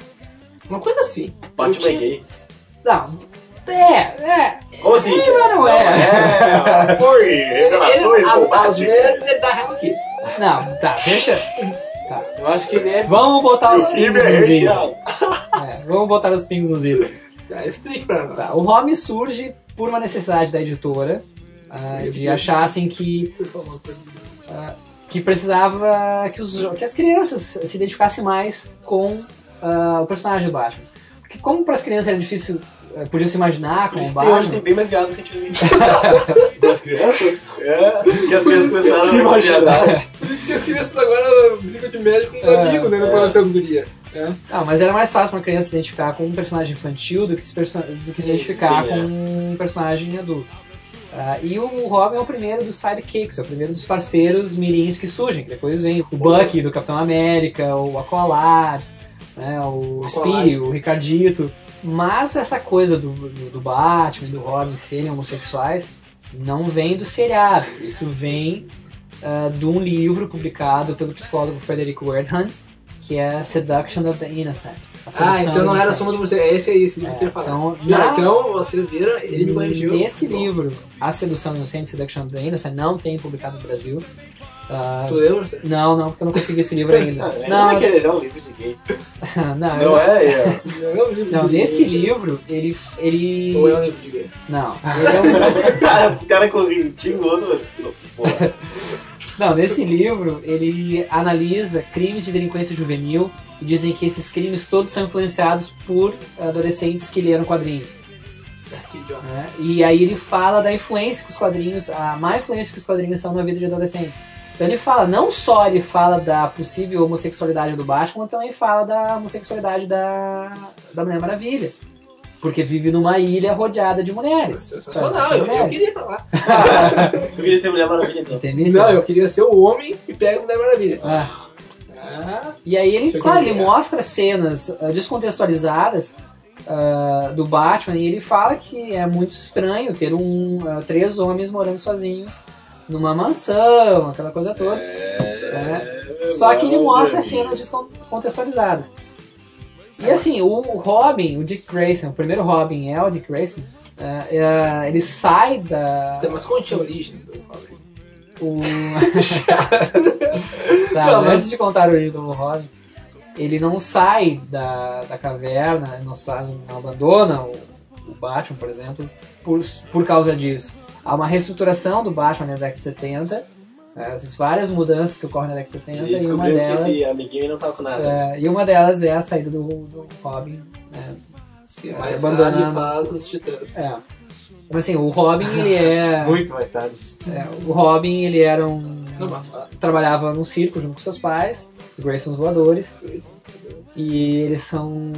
G: Uma coisa assim.
D: Batman é
G: tinha-
D: gay.
C: Não, é, é.
D: Como assim?
C: É, mas não é.
D: É, foi. Revelações
G: às vezes ele dá real aqui.
C: Não, tá, deixa.
B: Eu acho que ele é.
C: Vamos botar os pingos
D: é
C: nos is.
D: recheado.
C: É, vamos botar os pingos nos is.
G: Tá, explique pra nós.
C: Tá, o Robin surge por uma necessidade da editora ah, de achar assim que
G: Por
C: que precisava que, os, que as crianças se identificassem mais com ah, o personagem do Batman. Porque como para as crianças era difícil, eh, podiam se imaginar com o
D: tem hoje tem
C: Batman.
D: bem mais viado do que antigamente.
B: Das crianças?
D: É, que as
G: Por
D: crianças
G: isso que eu
D: começaram
G: se
D: a
G: imaginar. Por isso que as crianças agora brigam de médico com os
C: É,
G: amigos, né? Não
D: é.
G: com as gurias.
C: Ah, mas era mais fácil para uma criança se identificar com um personagem infantil do que se, perso- do que se
G: Sim,
C: identificar
D: sim,
C: com
D: é.
C: um personagem adulto. Ah, e o Robin é o primeiro dos sidekicks, é o primeiro dos parceiros mirins que surgem. que Depois vem o Bucky do Capitão América, o Aqualad, né, o. Speedy, o Ricardito. Mas essa coisa do, do, do Batman e do Robin serem homossexuais não vem do seriado. Isso vem ah, de um livro publicado pelo psicólogo Frederick Wertham, que é Seduction of the Innocent.
G: Ah, então não era a sombra do morcego. É esse aí, esse livro que eu ia falar.
C: Então,
G: Não, então vocês viram, ele me corrigiu.
C: Nesse
G: Bom,
C: livro, A Sedução Inocente, Seduction of the Innocent, não tem publicado no Brasil. Ah,
G: Tu lembra?
C: Não, não, porque eu não consegui esse livro ainda.
D: Não,
C: Não,
D: é que ele é um livro de gay.
C: não, eu
D: Não é? é.
G: Não, é livro
C: Não, nesse livro, ele. ele...
G: Ou é um livro de gay?
C: Não, ele é um-
D: Cara, o cara correntinho o outro. Porra.
C: não, nesse livro, ele analisa crimes de delinquência juvenil e dizem que esses crimes todos são influenciados por adolescentes que leram quadrinhos.
G: Ah,
C: né? E aí ele fala da influência que os quadrinhos, a má influência que os quadrinhos são na vida de adolescentes. Então ele fala, não só ele fala da possível homossexualidade do Batman, como também fala da homossexualidade da, da Mulher Maravilha. Porque vive numa ilha rodeada de mulheres. Só
G: Sensacional, eu, eu queria ir pra lá.
D: Tu queria ser Mulher Maravilha então?
C: Entendeu?
G: Não, eu queria ser o homem e pega o Mulher Maravilha.
C: Ah.
G: Ah,
C: E aí ele, claro, ele mostra cenas ah, descontextualizadas ah, do Batman e ele fala que é muito estranho ter um, ah, três homens morando sozinhos numa mansão, aquela coisa toda. né? Só que ele mostra cenas descontextualizadas. E assim, o Robin, o Dick Grayson, o primeiro Robin é o Dick Grayson, é, é, ele sai da.
G: Então, mas conte a origem do Robin.
C: O... tá,
G: Não,
C: mas
G: mas-
C: antes de contar a origem do Robin, ele não sai da, da caverna, não, sai, não abandona o, o Batman, por exemplo, por, por causa disso. Há uma reestruturação do Batman na década de 70, é, essas várias mudanças que ocorrem na década de 70,
B: E
C: e uma
B: descobriram que
C: delas,
B: esse amiguinho não tava com nada.
C: é, e uma delas é a saída do, do Robin. né,
G: Que
C: É,
G: mais
C: abandonando.
G: tarde faz os titãs.
C: É. Mas assim, o Robin, ele é...
B: Muito mais tarde.
C: é, o Robin, ele era um...
G: Não mais fácil.
C: trabalhava num circo junto com seus pais, os Graysons voadores, e eles são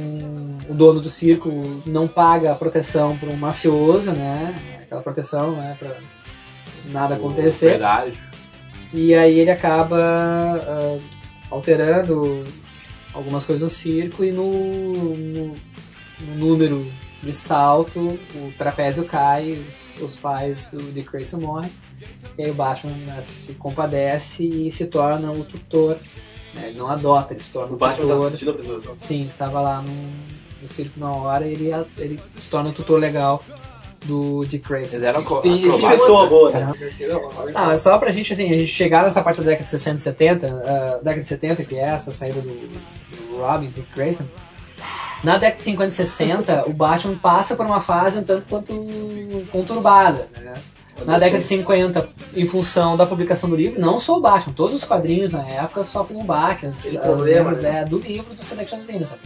C: o dono do circo não paga a proteção para um mafioso, né? Aquela proteção, né, para nada acontecer.
B: Verdade.
C: E aí ele acaba ah, alterando algumas coisas no circo e no, no, no número de salto o trapézio cai, os, os pais do Dick Grayson morrem. E aí o Batman né, se compadece e se torna o tutor. né, Ele não adota, ele se torna
B: O
C: o
B: Batman tá
C: tutor.
B: assistindo a apresentação.
C: Sim, estava lá no, no circo na hora e ele, ele se torna o tutor legal do Dick Grayson.
F: Eles eram
B: Pessoa boa, né?
C: Não, é só pra gente, assim, a gente chegar nessa parte da década de 60 e 70, ah, década de 70, que é essa saída do, do Robin, Dick Grayson. Na década de 50 e 60, o Batman passa por uma fase um tanto quanto conturbada, né? Na década de 50, em função da publicação do livro, não só o Batman, todos os quadrinhos na época sofrem um baque, as, as
G: problema, né?
C: é, do livro do Selection Anderson.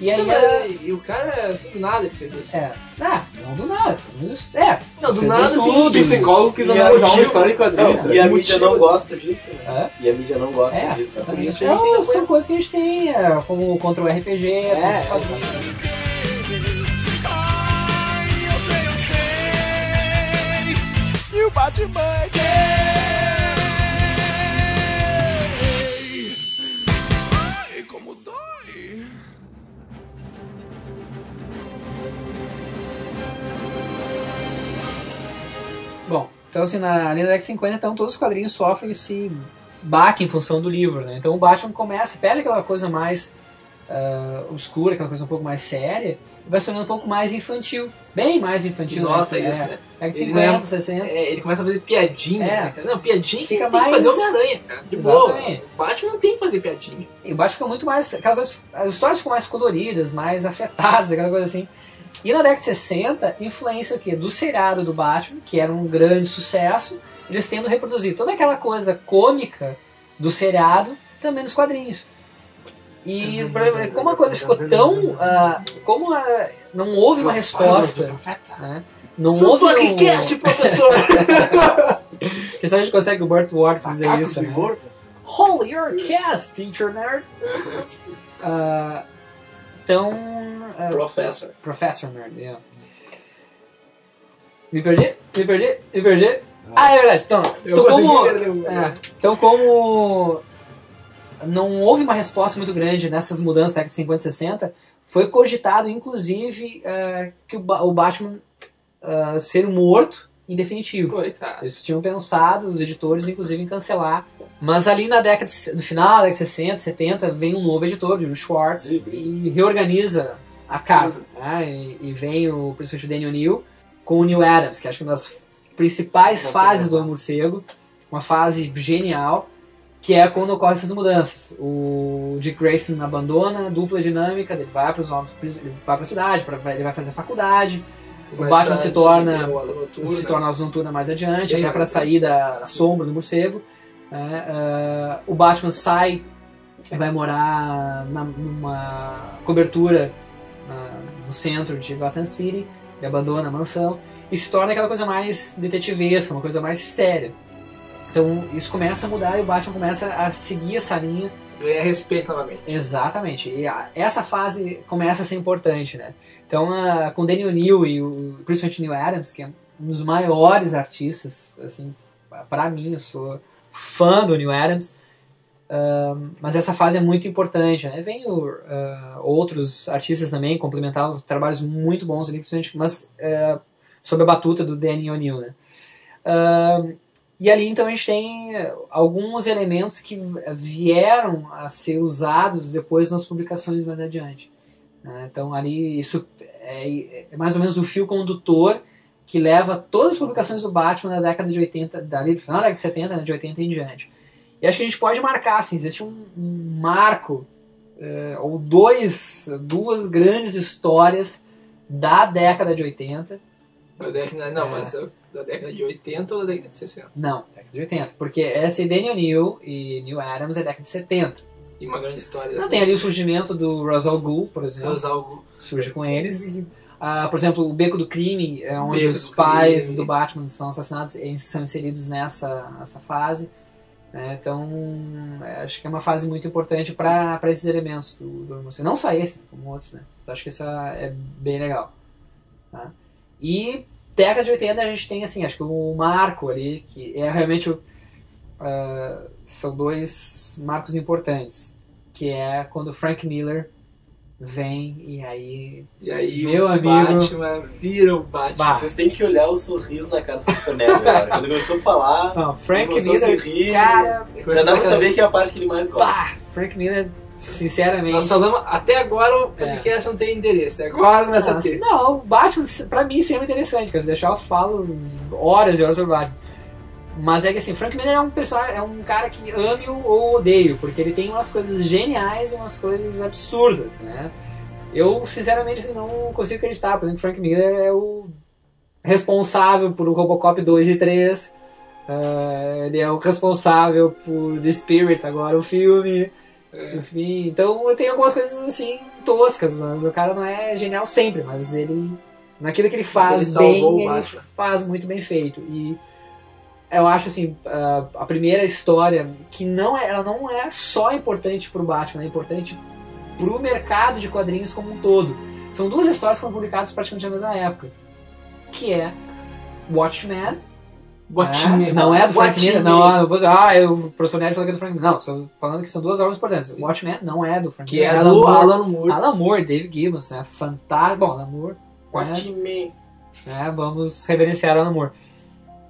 C: E aí,
G: Não,
C: é,
G: mas- E o cara, assim, do nada ele fez isso.
C: é, ah, não do nada, mas, é,
G: Não, do
C: fez
G: nada, assim,
C: estudos,
B: O psicólogo quis
G: E
B: analisar
G: a
B: uma história em quadrinhos.
G: Não,
B: E a
G: motivo-
B: mídia não gosta disso, né?
C: Hã?
B: E a mídia não gosta
C: É,
B: disso.
G: por isso que gente tem
C: Não, são coisas que a gente tem, é, como contra o RPG,
G: É,
C: contra os quadrinhos.
E: E o Batman
C: Bom, então assim, na, ali na década de 50, então, todos os quadrinhos sofrem esse baque em função do livro, né? Então o Batman começa, pega aquela coisa mais ah, obscura, aquela coisa um pouco mais séria, e vai se tornando um pouco mais infantil. Bem mais infantil.
G: Nossa,
C: né?
G: isso,
C: É,
G: né?
C: Década de
G: Ele
C: 50,
G: lembra-
C: 60.
G: É, ele começa a fazer piadinha,
C: É.
G: né? Não, piadinha que
C: Fica
G: tem que
C: mais-
G: fazer Homem-Aranha, cara. De boa.
C: Exatamente.
G: O Batman não tem que fazer piadinha.
C: E o Batman fica muito mais. Aquela coisa, as histórias ficam mais coloridas, mais afetadas, aquela coisa assim. E na década de 60, influência o quê? Do seriado do Batman, que era um grande sucesso, eles tendo reproduzido toda aquela coisa cômica do seriado também nos quadrinhos. E como a coisa ficou tão. ah, como ah, não houve uma resposta. Né? Não houve um...
G: Santuário professor!
C: Quem sabe a gente consegue o Burt Ward fazer isso, né? Holy your cast, teacher nerd! Ah, então. ah,
G: Professor.
C: Professor Nerd, yeah. Me perdi? Me perdi? Me perdi? Ah, é verdade. Então,
G: Eu
C: então como, é, então como não houve uma resposta muito grande nessas mudanças da década de 50 e 60, foi cogitado, inclusive, eh, que o, o Batman ah, ser morto em definitivo.
G: Coitado.
C: Eles tinham pensado, os editores, inclusive, em cancelar. Mas ali na década, de- no final da década de 60, 70, vem um novo editor, o Schwartz, e reorganiza a casa. né? E, e vem o, principalmente o Daniel Neal com o Neil Adams, que acho que é uma das principais fases do Homem Morcego. Uma fase genial, que é quando ocorrem essas mudanças. O Dick Grayson abandona a dupla dinâmica, ele vai para os ele vai para a cidade, pra, ele vai fazer faculdade. O Batman se torna se torna a Asa Noturna mais adiante, até para sair da sombra do morcego. Ah, o Batman sai e vai morar na- numa cobertura ah, no centro de Gotham City, ele abandona a mansão e se torna aquela coisa mais detetivesca, uma coisa mais séria. Então isso começa a mudar e o Batman começa a seguir essa linha
G: Ganha respeito novamente.
C: Exatamente. E a- essa fase começa a ser importante, né? Então, a- com o Daniel Neal e o, principalmente Neil Adams, que é um dos maiores artistas, assim, para mim, eu sou fã do Neil Adams, ahn, mas essa fase é muito importante, né? Vem o, ah, outros artistas também complementar os trabalhos muito bons ali, principalmente, mas ah, sob a batuta do Daniel Neal, né? E ali então a gente tem alguns elementos que vieram a ser usados depois nas publicações mais adiante. né? Então ali isso é, é mais ou menos o fio condutor que leva todas as publicações do Batman da década de 80, dali do final da década de 70, né, de 80 em diante. E acho que a gente pode marcar, assim, existe um, um marco, é, ou dois, duas grandes histórias da década de 80.
G: Da década, não,
C: É.
G: mas da década de 80 ou da década de 60?
C: Não, década de 80. Porque essa é Daniel Neal e Neil Adams é década de 70.
G: E uma grande história.
C: Não
G: assim,
C: tem ali o surgimento do Ra's al Ghul, por exemplo.
G: Ra's al Ghul.
C: surge com eles. Ah, por exemplo, o Beco do Crime, é onde
G: Beco
C: os
G: do
C: pais
G: Crime.
C: do Batman são assassinados e são inseridos nessa, nessa fase. né? Então, é, acho que é uma fase muito importante para esses elementos do, do. Não só esse, como outros. Né? Então, acho que isso é bem legal. tá? E década de 80 a gente tem, assim, acho que o marco ali, que é realmente o, ah, são dois marcos importantes, que é quando Frank Miller vem e aí
G: E aí
C: Meu
G: o
C: amigo.
G: Batman vira o Batman.
C: Bah.
D: Vocês têm que olhar o sorriso na cara do professor Neve agora. Quando começou a falar,
C: Não, Frank Miller,
D: rir.
C: cara,
D: já dá pra saber que é a parte que ele mais gosta.
C: pá, Frank Miller, sinceramente.
G: Nós falamos, até agora o podcast não tem interesse. Agora começa a ter.
C: não, o Batman, pra mim, sempre é interessante, cara. Se deixar, eu falo horas e horas sobre o Batman. Mas é que assim, Frank Miller é um personagem, é um cara que ame ou odeio, porque ele tem umas coisas geniais e umas coisas absurdas, né? Eu, sinceramente, assim, não consigo acreditar. Por exemplo, Frank Miller é o responsável por o Robocop 2 e 3. eh, ele é o responsável por The Spirit, agora o filme. Enfim, então tem algumas coisas assim toscas, mas o cara não é genial sempre, mas ele naquilo que ele faz
G: ele
C: bem, ele faz muito bem feito. E eu acho assim, a, a primeira história que não é, ela não é só importante pro Batman, é importante pro mercado de quadrinhos como um todo. São duas histórias que foram publicadas praticamente na mesma época, que é Watchmen
G: Watchmen.
C: é, não é do Frank
G: Watchmen.
C: Miller, não, ah, eu vou dizer, ah, eu, o professor Nerd falou que é do Frank Miller. Não, estou falando que são duas obras importantes.
G: Sim.
C: Watchmen não é do Frank
G: Que
C: Miller.
G: é
C: Alan
G: do
C: Moore.
G: Alan Moore.
C: Alan Moore, David Gibbons, né? Fantástico. Bom, Alan Moore, né?
G: Watchmen.
C: né? Vamos reverenciar Alan Moore.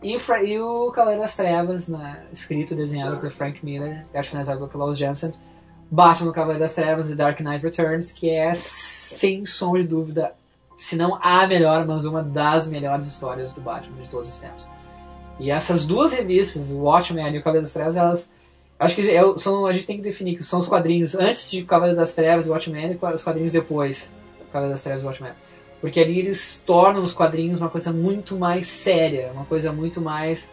C: E, o e o Cavaleiro das Trevas, né? escrito e desenhado por Frank Miller, e acho finalizado pelo Klaus Janson. Batman Cavaleiro das Trevas e Dark Knight Returns, que é, sem som de dúvida, se não a melhor, mas uma das melhores histórias do Batman de todos os tempos. E essas duas revistas, o Watchmen e o Cavaleiro das Trevas, elas. Acho que é- são, a gente tem que definir que são os quadrinhos antes de Cavaleiro das Trevas e Watchmen e os quadrinhos depois Cavaleiro das Trevas e Watchmen. Porque ali eles tornam os quadrinhos uma coisa muito mais séria, uma coisa muito mais.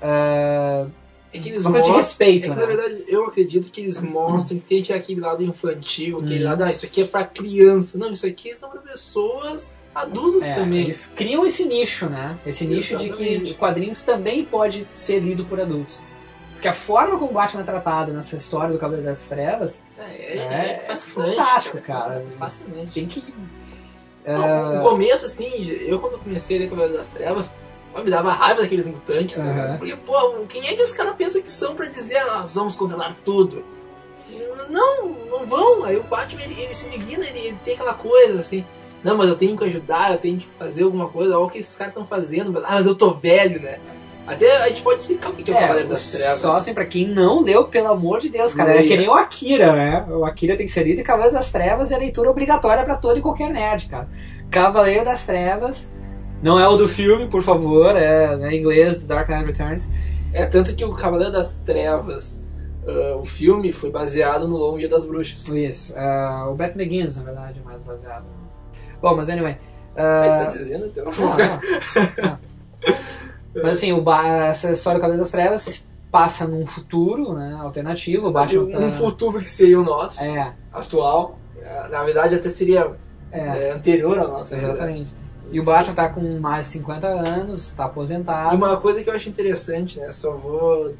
C: ah,
G: É que eles
C: uma coisa de respeito,
G: É que,
C: né?
G: na verdade, eu acredito que eles mostram que tem aquele lado infantil, aquele
C: Uhum.
G: lado, ah, isso aqui é pra criança. Não, isso aqui são pra pessoas adultas
C: É,
G: também.
C: Eles criam esse nicho, né? Esse nicho de que
G: Exatamente.
C: quadrinhos também pode ser lido por adultos. Porque a forma como o Batman é tratado nessa história do Cavaleiro das Trevas
G: É,
C: é,
G: é, fascinante.
C: fantástico, cara.
G: Fascinante.
C: tem que.
G: Não,
C: ah,
G: No começo, assim, eu quando comecei a ler Cavaleiro das Trevas, me dava raiva daqueles mutantes, tá
C: Aham.
G: ligado? Porque, pô, quem é que os caras pensam que são pra dizer, ah, nós vamos controlar tudo? Não, não vão. Aí o Batman, ele, ele se indigna, ele, ele tem aquela coisa, assim, não, mas eu tenho que ajudar, eu tenho que fazer alguma coisa, olha o que esses caras estão fazendo, mas, ah, mas eu tô velho, né? Até a gente pode explicar o que é o Cavaleiro das Trevas.
C: Só assim, pra quem não leu, pelo amor de Deus, cara. É
G: Leia.
C: que nem o Akira, né? O Akira tem que ser lido e Cavaleiro das Trevas é leitura obrigatória pra todo e qualquer nerd, cara. Cavaleiro das Trevas. Não é o do filme, por favor, é né, inglês, Dark Knight Returns.
G: É tanto que o Cavaleiro das Trevas, ah, o filme, foi baseado no Longo Dia das Bruxas.
C: Isso. é, o Batman Begins, na verdade, é mais baseado. Bom, mas anyway.
G: Mas
C: ah,
G: tá dizendo, então.
C: Não, não, não. Mas assim, o essa história do Cavaleiro das Trevas passa num futuro né, alternativo. Batman
G: um futuro que seria o nosso,
C: É,
G: atual. Na verdade, até seria
C: é,
G: é, anterior ao nosso. verdade.
C: exatamente. E o Batman tá com mais de 50 anos, tá
G: E
C: aposentado.
G: uma coisa que eu acho interessante, né? Só vou.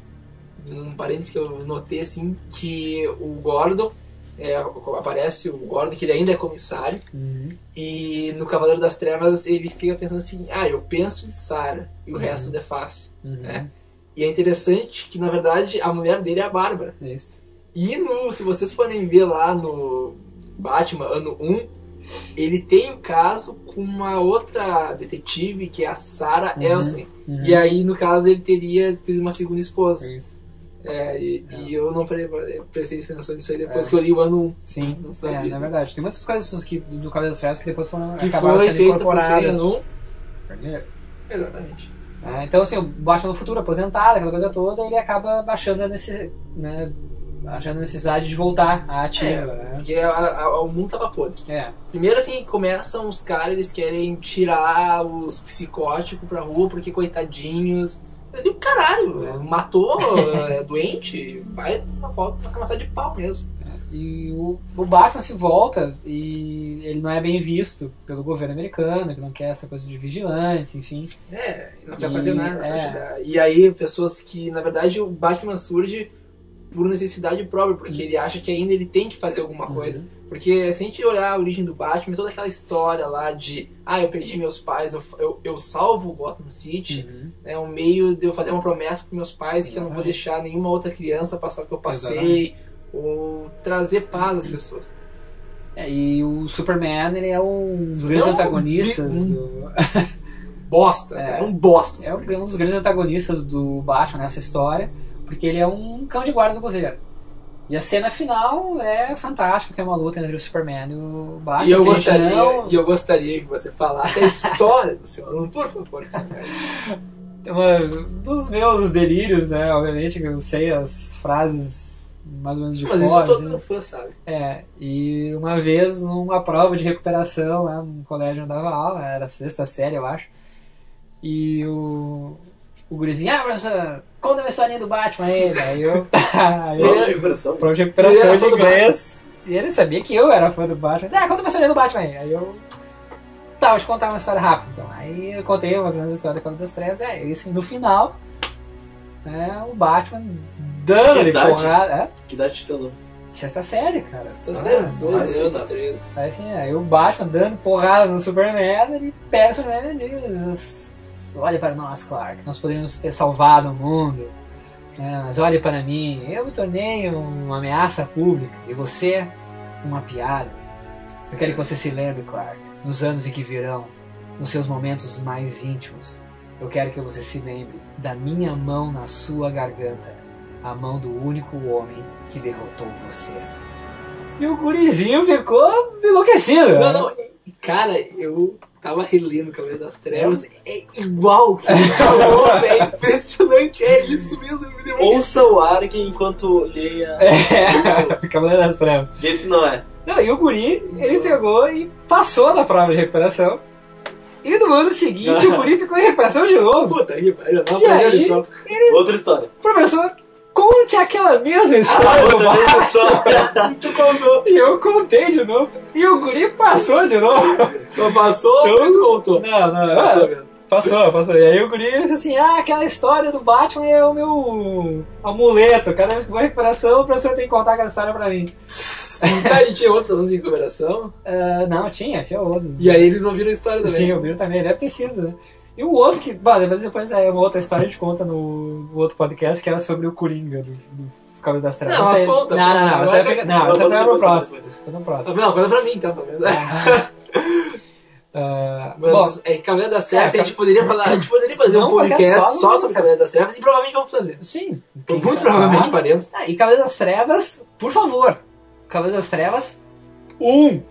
G: Um parênteses que eu notei assim, que o Gordon. É, aparece o Gordon, que ele ainda é comissário.
C: Uhum.
G: E no Cavaleiro das Trevas ele fica pensando assim: ah, eu penso em Sarah, e o
C: Uhum.
G: resto é fácil.
C: Uhum.
G: É. E é interessante que, na verdade, a mulher dele é a Bárbara.
C: Isso.
G: E no, se vocês forem ver lá no Batman ano 1, ele tem um caso com uma outra detetive que é a Sarah
C: Uhum.
G: Elsen.
C: Uhum.
G: E aí, no caso, ele teria tido uma segunda esposa.
C: Isso.
G: É, e, e eu não prestei atenção nisso aí depois
C: É.
G: que eu li o ano 1.
C: Sim,
G: Não
C: é, na verdade. Tem muitas coisas que, do Cavaleiro Trevas que depois foram
G: Que
C: acabaram sendo incorporadas.
G: no 1.
C: Frank Miller.
G: Exatamente.
C: É, então, assim, o Batman no futuro, aposentado, aquela coisa toda, ele acaba baixando a, necess... né, achando a necessidade de voltar à ativa. né?
G: Porque a- a- o mundo tava podre.
C: É.
G: Primeiro, assim, começam os caras, eles querem tirar os psicóticos pra rua, porque coitadinhos. Eles dizem, caralho, matou, é doente, vai uma uma camaçada de pau mesmo.
C: E o, o Batman se volta e ele não é bem visto pelo governo americano, que não quer essa coisa de vigilância, enfim.
G: É, não quer fazer nada
C: é.
G: ajudar. E aí, pessoas que, na verdade, o Batman surge por necessidade própria, porque ele acha que ainda ele tem que fazer alguma coisa. Porque se a gente olhar a origem do Batman, toda aquela história lá de ah, eu perdi meus pais, eu, eu, eu salvo o Gotham City,
C: Uhum.
G: é um meio de eu fazer uma promessa para meus pais que eu não vou
C: Exatamente.
G: deixar nenhuma outra criança passar o que eu passei, ou trazer paz às pessoas.
C: É, e o Superman, ele é um dos grandes
G: Não,
C: antagonistas
G: um-
C: do...
G: Bosta,
C: É.
G: cara, um bosta.
C: É um dos grandes antagonistas do Batman nessa história, porque ele é um cão de guarda do governo. E a cena final é fantástica, que é uma luta entre o Superman e o Batman.
G: E eu, gostaria,
C: não-
G: e eu gostaria que você falasse a história do seu aluno, por favor.
C: uma dos meus delírios, né? Obviamente que eu sei as frases mais ou menos de
G: Mas
C: cor,
G: isso todo mundo fã sabe.
C: É, e uma vez numa prova de recuperação lá no colégio onde eu dava aula, era a sexta série, eu acho. E o, o gurizinho, ah, professor, conta uma historinha do Batman aí. Daí eu. aí eu-
D: Prova de recuperação.
C: prova de
G: Ele
C: recuperação
G: era
C: de inglês. E ele sabia que eu era fã do Batman. Ah, conta uma história do Batman aí. Aí eu. Tá, vou te contar uma história rápida. Então, aí eu contei a história da Cavaleiro das Trevas. É, isso no final, é o Batman dando-lhe
D: Idade?
C: porrada. É,
D: Que idade te tornou?
C: sexta série, cara.
G: Sendo uns
C: Ah,
G: 12
D: mas
G: anos,
D: tá.
G: 13.
C: Aí assim, aí o Batman dando porrada no Superman, ele pega o Superman e diz: Olha para nós, Clark, nós poderíamos ter salvado o mundo. né, mas olhe para mim, eu me tornei uma ameaça pública e você, uma piada. Eu quero que você se lembre, Clark, nos anos em que virão, nos seus momentos mais íntimos. Eu quero que você se lembre da minha mão na sua garganta, a mão do único homem que derrotou você. E o gurizinho ficou enlouquecido.
G: Não,
C: né?
G: não, cara, eu tava relendo o Cavaleiro das Trevas, é igual o que ele falou. É impressionante, é isso mesmo. Me deu
D: Ouça o Arg enquanto leia.
C: É, Cavaleiro das Trevas.
D: Esse não é.
C: Não, e o guri, ele pegou e passou na prova de recuperação. E no ano seguinte, o guri ficou em recuperação de novo.
G: Puta aí, velho, não
C: E aí?
G: lição.
D: Outra história.
C: Professor, conte aquela mesma história do Batman.
G: E tu contou.
C: E eu contei de novo. E o guri passou de novo.
G: Não passou,
C: Então-
G: mas tu contou.
C: Não, não,
G: Passou
C: é,
G: mesmo.
C: Passou, passou. E aí o guri disse assim: Ah, aquela história do Batman é o meu amuleto. Cada vez que vou em recuperação, o professor tem que contar aquela história pra mim.
G: Tá, e tinha outros alunos em recuperação.
C: Ah, não, tinha, tinha outros.
G: E aí eles ouviram a história também.
C: Sim, vi também, deve ter sido, né? E o outro que, bom, depois, depois é uma outra história a gente conta no, no outro podcast que era sobre o Coringa do, do Cavaleiro das Trevas.
G: Não,
C: aí-
G: conta,
C: Não, não, não, essa fica,
G: tá-
C: não, essa no
D: depois,
C: próximo. Fica no próximo.
G: Não, conta pra mim então.
C: Ah,
G: Mas
C: bom,
G: é Cavaleiro das Trevas,
C: É,
G: a gente poderia falar, a gente poderia fazer
C: Não,
G: um
C: podcast
G: podcast
C: só
G: só sobre
C: Cavaleiro
G: Cavaleiro das Trevas e provavelmente vamos fazer.
C: sim.
G: Muito provavelmente faremos.
C: Ah, e Cavaleiro das Trevas, por favor. Cavaleiro das Trevas, um.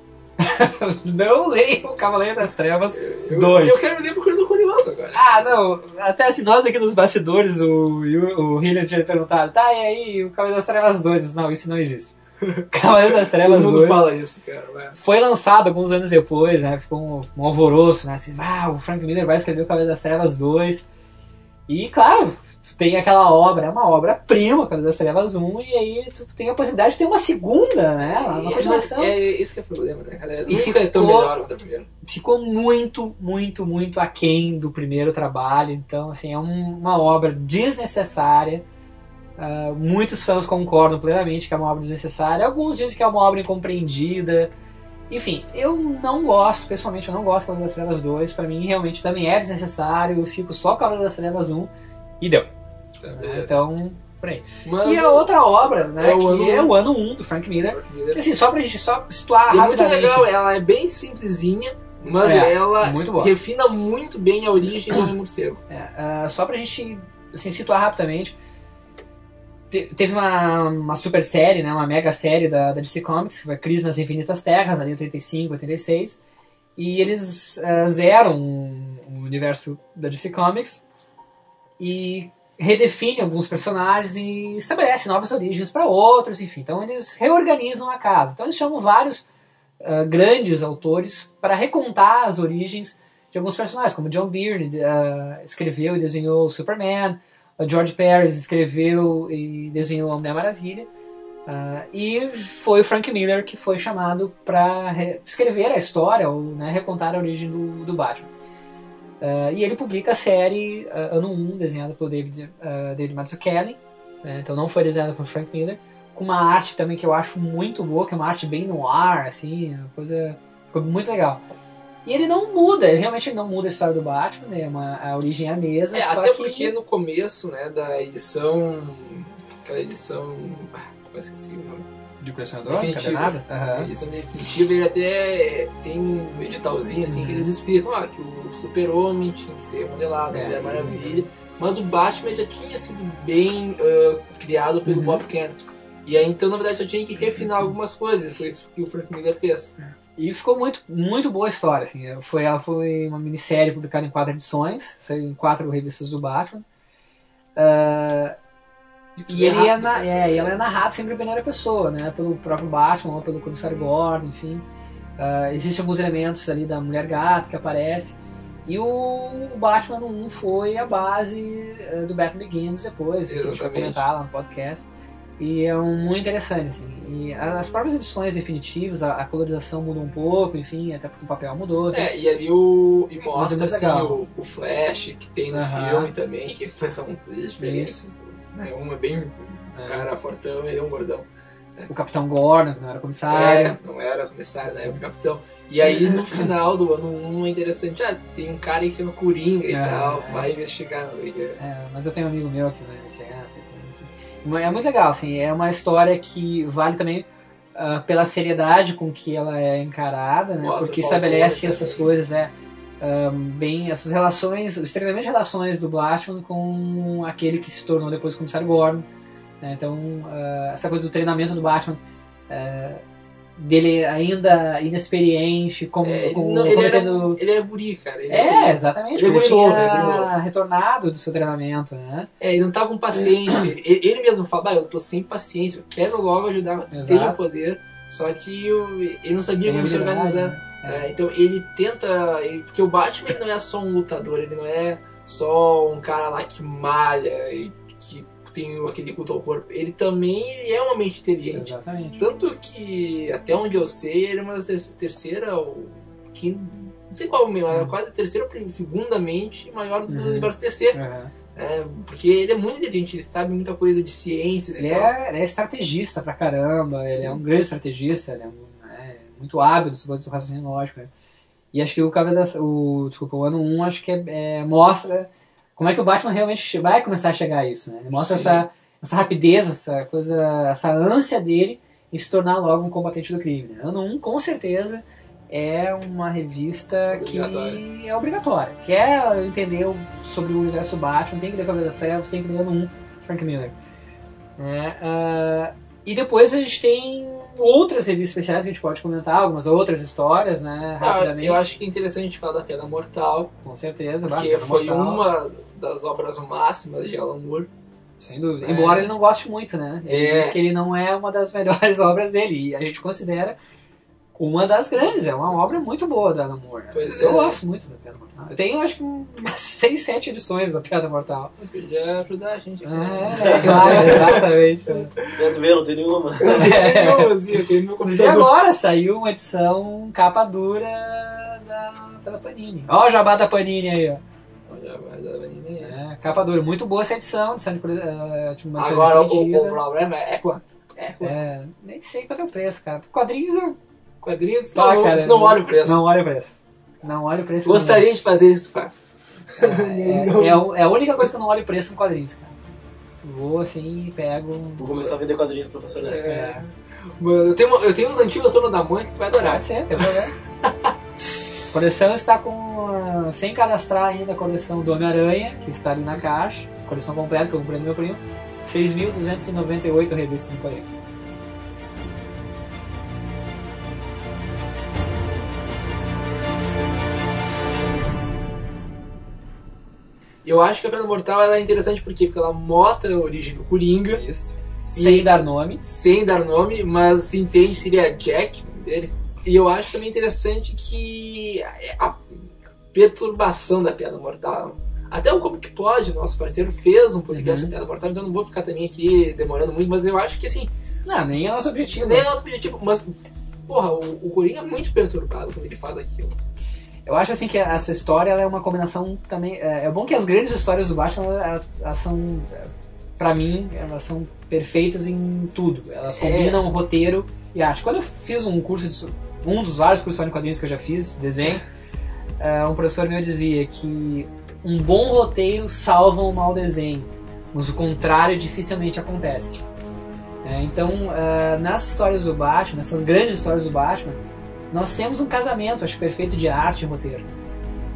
C: não leia o Cavaleiro das Trevas
G: Eu,
C: dois.
G: eu quero ler porque eu tô curioso agora.
C: Ah, não. Até assim, nós aqui nos bastidores, o, o, o Hillian tinha perguntado, tá, e aí, o Cavaleiro das Trevas 2? Não, isso não existe. Cavaleiro das Trevas
G: Todo mundo
C: 2
G: fala isso, cara.
C: foi lançado alguns anos depois, né? Ficou um, um alvoroço, né? Assim, ah, o Frank Miller vai escrever o Cavaleiro das Trevas 2. E, claro, tu tem aquela obra, é uma obra-prima, Cavaleiro das Trevas 1, e aí tu tem a possibilidade de ter uma segunda, né? Uma
G: Mas
C: continuação.
G: É isso que é o problema, né, cara?
C: E
G: Nunca é tão melhor quanto a primeira.
C: ficou muito, muito, muito aquém do primeiro trabalho. Então, assim, é um- uma obra desnecessária. Ah, muitos fãs concordam plenamente que é uma obra desnecessária. Alguns dizem que é uma obra incompreendida. Enfim, eu não gosto, pessoalmente, eu não gosto de Cavaleiro das Trevas 2. Pra mim, realmente, também é desnecessário. Eu fico só com Cavaleiro das Trevas 1 e deu. Então, por aí.
G: Mas
C: E a outra obra, né,
G: é
C: que
G: ano
C: é
G: um.
C: o ano 1 do Frank Miller.
G: Frank Miller.
C: Assim, só pra gente só situar
G: E é muito
C: rapidamente.
G: legal, ela é bem simplesinha, mas
C: É,
G: ela
C: muito
G: refina muito bem a origem do Homem Morcego.
C: É, ah, só pra gente assim, situar rapidamente. te- teve uma, uma super série, né, uma mega série da, da DC Comics, que foi Crise nas Infinitas Terras, ali em 85, 86. E eles eh, zeram o universo da DC Comics e redefinem alguns personagens e estabelecem novas origens para outros, enfim. Então eles reorganizam a casa. Então eles chamam vários ah, grandes autores para recontar as origens de alguns personagens, como John Byrne ah, escreveu e desenhou Superman, o George Pérez escreveu e desenhou a Mulher Maravilha. E foi o Frank Miller que foi chamado para escrever a história, ou né, recontar a origem do, do Batman. Ah, e ele publica a série ah, Ano 1, desenhada pelo David, uh, David Mazzucchelli, né, então não foi desenhada por Frank Miller, com uma arte também que eu acho muito boa, que é uma arte bem no ar, assim, uma coisa ficou muito legal. E ele não muda, ele realmente não muda a história do Batman, né, uma, a origem é a mesma,
G: É, até
C: que...
G: porque no começo, né, da edição. Aquela edição. Ah, eu esqueci o nome.
C: De colecionador? Encadernada?
G: A
C: Aham.
G: edição definitiva ele até tem um editalzinho assim que eles explicam ah, que o super-homem tinha que ser modelado,
C: É.
G: Mulher Maravilha. Mas o Batman já tinha sido bem ah, criado pelo
C: Uhum.
G: Bob Kent. E aí então, na verdade, só tinha que refinar algumas coisas. E foi isso que o Frank Miller fez.
C: E ficou muito, muito boa a história, assim. Foi, ela foi uma minissérie publicada em quatro edições, em quatro revistas do Batman. Ah, e ele é, na,
G: né?
C: é, ela é narrada sempre em primeira pessoa, né? Pelo próprio Batman, ou pelo comissário Gordon, enfim. Ah, existem alguns elementos ali da Mulher Gato que aparece. E o, o Batman no 1 foi a base eh, do Batman Begins depois, que a gente vai comentar lá no podcast. E é um, muito interessante, assim. E as próprias edições definitivas, a, a colorização mudou um pouco, enfim, até porque o papel mudou.
G: É, e ali o. E mostra
C: é muito
G: assim, o, o Flash que tem no
C: Aham.
G: filme também, que são coisas diferentes. Né? Um é bem um
C: É.
G: cara fortão e um gordão.
C: O Capitão Gordon, que não era comissário.
G: É, não era comissário na época, capitão. E aí no final do ano 1 é interessante, ah, tem um cara em cima Coringa e
C: É,
G: tal,
C: é.
G: vai investigar. o.
C: É, mas eu tenho um amigo meu que vai enfim. Mas É muito legal, assim, é uma história que vale também ah, pela seriedade com que ela é encarada, né?
G: Nossa,
C: porque estabelece essas coisas, é, bem, essas relações, extremamente relações do Batman com aquele que se tornou depois o comissário Gordon. né? Então, ah, essa coisa do treinamento do Batman, ah, dele ainda inexperiente, como,
G: É, ele,
C: como
G: não, ele, era, ele era guri, cara. Ele,
C: é, exatamente.
G: Ele é
C: Ele, tinha
G: é novo.
C: retornado do seu treinamento, né?
G: É, ele não tava com paciência. ele, ele mesmo fala, eu tô sem paciência, eu quero logo ajudar, tenho poder. Só que eu- ele não sabia
C: Tem
G: como se organizar.
C: né?
G: É, então ele tenta. ele- Porque o Batman ele não é só um lutador, ele não é só um cara lá que malha e que tem aquele culto ao corpo. Ele também ele é uma mente inteligente.
C: Exatamente.
G: Tanto que, até onde eu sei, ele é uma terceira ou quinta. Não sei qual, mas é quase a terceira ou segunda mente maior do
C: Uhum.
G: universo DC.
C: Aham.
G: É, porque ele é muito inteligente, ele sabe muita coisa de ciências
C: Ele
G: e tal.
C: é, ele é estrategista pra caramba, ele é um grande estrategista, ele é, um- muito hábil nessas coisas do raciocínio lógico. né? E acho que o Cavaleiro da, o, desculpa, o ano 1 acho que é, é- mostra como é que o Batman realmente vai começar a chegar a isso, né? Ele mostra
G: Sim.
C: essa, essa rapidez, essa coisa, essa ânsia dele em se tornar logo um combatente do crime. Né? Ano 1, com certeza, é uma revista que é obrigatória. Quer entender o- sobre o universo Batman, tem que ler Cavaleiro das Trevas, tem que ler ano 1, Frank Miller. É, ah, e depois a gente tem outras revistas especiais que a gente pode comentar, algumas outras histórias, né,
G: Ah,
C: rapidamente.
G: eu acho que é interessante a gente falar da Pedra Mortal,
C: Com certeza.
G: porque foi
C: Mortal,
G: uma das obras máximas de Alan Moore.
C: Sem dúvida.
G: É.
C: Embora ele não goste muito, né? Ele
G: É.
C: diz que ele não é uma das melhores obras dele. E a gente considera uma das grandes. É uma obra muito boa do Alan Moore. né?
G: Pois
C: eu
G: é.
C: gosto muito da Pedra Mortal. Eu tenho, acho que, umas 6, 7 edições da Pedra Mortal.
G: Podia ajudar a gente aqui. né?
C: É, é claro, exatamente.
D: Quero ver, não tem nenhuma.
G: Eu, assim, eu tenho meu
C: E agora saiu uma edição capa dura da, pela Panini. Ó o jabá da Panini aí, ó. É, capa dura. Muito boa essa edição, edição de, eh, tipo, uma
G: Agora, o, o problema é quanto? É quanto?
C: É, nem sei quanto é o preço, cara. Quadrinhos eu
G: Quadrinhos,
C: Tá,
G: não,
C: cara,
G: não olha o preço.
C: Não olha o preço. Não olha o preço.
G: Gostaria de fazer isso, faz.
C: É, é, é é a única coisa que eu não olho o preço em quadrinhos, cara. Vou assim e pego.
D: Vou começar a vender quadrinhos pro professor Neto.
C: É,
G: Mano, eu tenho, eu tenho uns antigos da Turma da Mãe que tu vai adorar.
C: pode ser, tem problema. Coleção está com. ah, Sem cadastrar ainda a coleção do Homem-Aranha, que está ali na caixa. Coleção completa que eu comprei do meu primo. 6.298 revistas em quadrinhos.
G: Eu acho que a Pedra Mortal ela é interessante por quê? porque ela mostra a origem do Coringa,
C: Isso. Sem dar nome.
G: sem dar nome, mas se entende seria Jack o nome dele. E eu acho também interessante que a perturbação da Piada Mortal. Até o Como Que Pode, nosso parceiro, fez um podcast
C: Uhum.
G: sobre Piada Mortal, então não vou ficar também aqui demorando muito, mas eu acho que assim,
C: Não, nem é nosso objetivo.
G: nem é nosso objetivo, mas, porra, o, o Coringa é muito perturbado quando ele faz aquilo.
C: Eu acho assim que essa história é uma combinação também. É, é bom que as grandes histórias do Batman elas, elas são, é, pra mim, elas são perfeitas em tudo. Elas
G: É.
C: combinam roteiro e arte. Quando eu fiz um curso de um dos vários cursos de quadrinhos que eu já fiz, desenho, é, um professor meu dizia que um bom roteiro salva um mau desenho, mas o contrário dificilmente acontece. É, então, é, nas histórias do Batman, nessas grandes histórias do Batman, nós temos um casamento, acho perfeito, de arte e roteiro.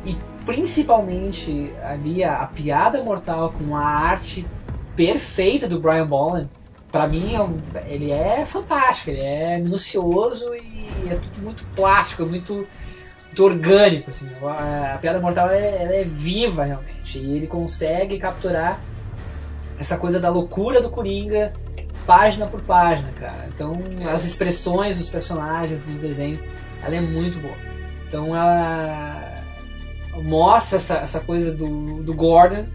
C: E principalmente ali a, a piada mortal com a arte perfeita do Brian Bolland, pra mim é ele é fantástico, ele é minucioso e é tudo muito plástico, muito, muito orgânico. Assim. A, a piada mortal é, é viva realmente e ele consegue capturar essa coisa da loucura do Coringa página por página, cara. Então, as expressões dos personagens, dos desenhos, ela é muito boa. Então, ela mostra essa, essa coisa do, do Gordon,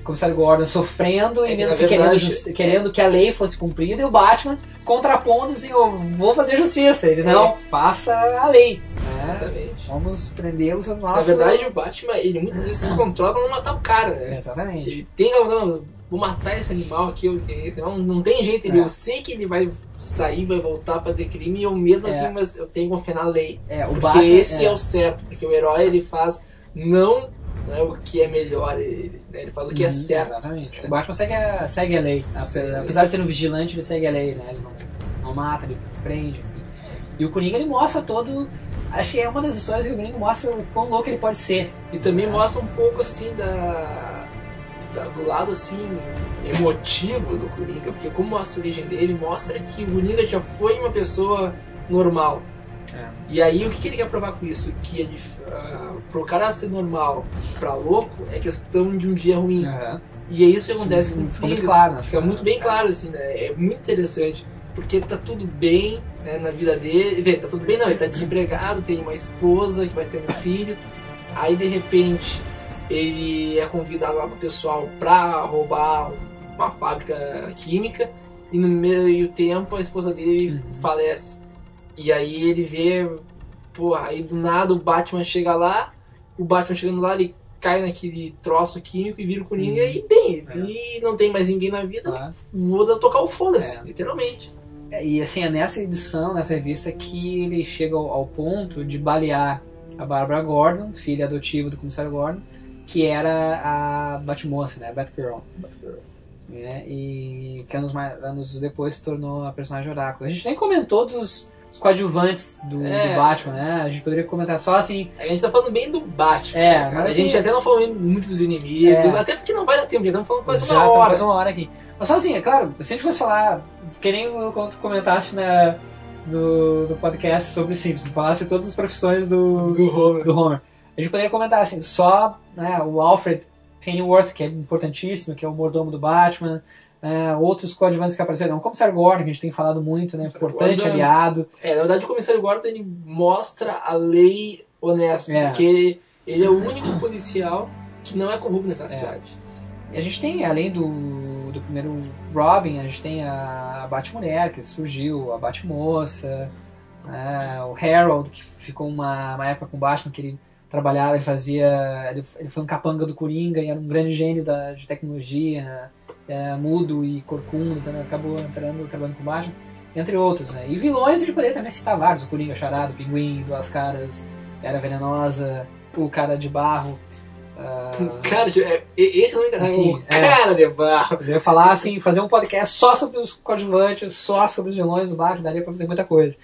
C: o comissário Gordon, sofrendo
G: É
C: e mesmo assim querendo, justi- querendo que a lei fosse cumprida, e o Batman contrapondo assim, eu vou fazer justiça. Ele, não, faça a lei. né?
G: Exatamente.
C: Vamos prendê-los
G: Na verdade, o Batman, ele muitas vezes se controla pra não matar o cara, né?
C: Exatamente.
G: Ele tem que vou matar esse animal aqui, eu esse animal. Não tem jeito, ele,
C: É.
G: eu sei que ele vai sair, vai voltar a fazer crime, e eu mesmo
C: É.
G: assim, mas eu tenho que confiar na lei.
C: É, o
G: Porque
C: Batman,
G: esse é.
C: é.
G: o certo, porque o herói ele faz não, não é o que é melhor, ele, né, ele faz o que é
C: Uhum,
G: certo.
C: Exatamente. O Batman segue a, segue a lei.
G: Segue a lei.
C: Apesar de ser um vigilante, ele segue a lei, né? Ele não, não mata, ele prende. enfim. E o Coringa, ele mostra todo... Acho que é uma das histórias que o Coringa mostra o quão louco ele pode ser.
G: E também mostra um pouco assim da- do lado assim emotivo do Coringa, porque como mostra a origem dele, mostra que o Coringa já foi uma pessoa normal.
C: É.
G: E aí o que, que ele quer provar com isso? Que ah, pro cara ser normal pra louco é questão de um dia ruim.
C: Aham.
G: E é isso que acontece com o
C: Ficou muito
G: Coringa.
C: claro. né?
G: Fica muito bem claro, assim, né? É muito interessante. Porque tá tudo bem né, na vida dele. Vê, tá tudo bem não, ele tá desempregado, tem uma esposa que vai ter um filho. Aí de repente ele é convidado lá pro pessoal pra roubar uma fábrica química. E no meio tempo a esposa dele
C: Uhum.
G: falece. E aí ele vê, pô, aí do nada o Batman chega lá, o Batman chegando lá, ele cai naquele troço químico e vira o Coringa
C: Uhum.
G: e bem,
C: É.
G: e não tem mais ninguém na vida,
C: Claro.
G: vou tocar o foda-se,
C: É.
G: literalmente.
C: É, E assim, é nessa edição, nessa revista, que ele chega ao, ao ponto de balear a Barbara Gordon, filha adotiva do comissário Gordon, que era a Batmoça, né? A Batgirl. Né? E que anos, mais, anos depois se tornou a personagem Oráculo. A gente nem comentou dos, dos coadjuvantes do,
G: É.
C: do Batman, né? A gente poderia comentar só assim.
G: A gente tá falando bem do Batman,
C: É,
G: né, cara? a gente
C: assim-
G: até não falou muito dos inimigos,
C: É.
G: até porque não vai dar tempo, já estamos falando quase
C: já
G: uma hora.
C: quase uma hora aqui. Mas só assim, é claro, se a gente fosse falar, que nem quando tu comentaste na, no, no podcast sobre Simpsons, falasse todas as profissões do,
G: Do Homer.
C: do Homer. A gente poderia comentar assim, só né, o Alfred Pennyworth, que é importantíssimo, que é o mordomo do Batman, é, outros coadjuvantes que apareceram, o Comissário Gordon, que a gente tem falado muito, né,
G: Comissário
C: importante
G: Gordon-
C: aliado.
G: É, na verdade o comissário Gordon ele mostra a lei honesta,
C: É.
G: porque ele é o único policial que não é corrupto naquela
C: É.
G: cidade.
C: E a gente tem, além do, do primeiro Robin, a gente tem a Batmulher, que surgiu, a Batmoça, né, o Harold, que ficou uma, uma época com o Batman, que ele trabalhava, ele fazia. Ele, ele foi um capanga do Coringa e era um grande gênio da, de tecnologia, é, mudo e corcunda, então acabou entrando, trabalhando com o Batman, entre outros. Né? E vilões a gente poderia também citar vários: o Coringa Charado, o Pinguim, Duas Caras, Era Venenosa, o Cara de Barro. ah,
G: Cara, é- esse é o único
C: Enfim,
G: o
C: é.
G: cara de barro.
C: eu ia falar assim, fazer um podcast só sobre os coadjuvantes, só sobre os vilões do Batman, daria pra fazer muita coisa.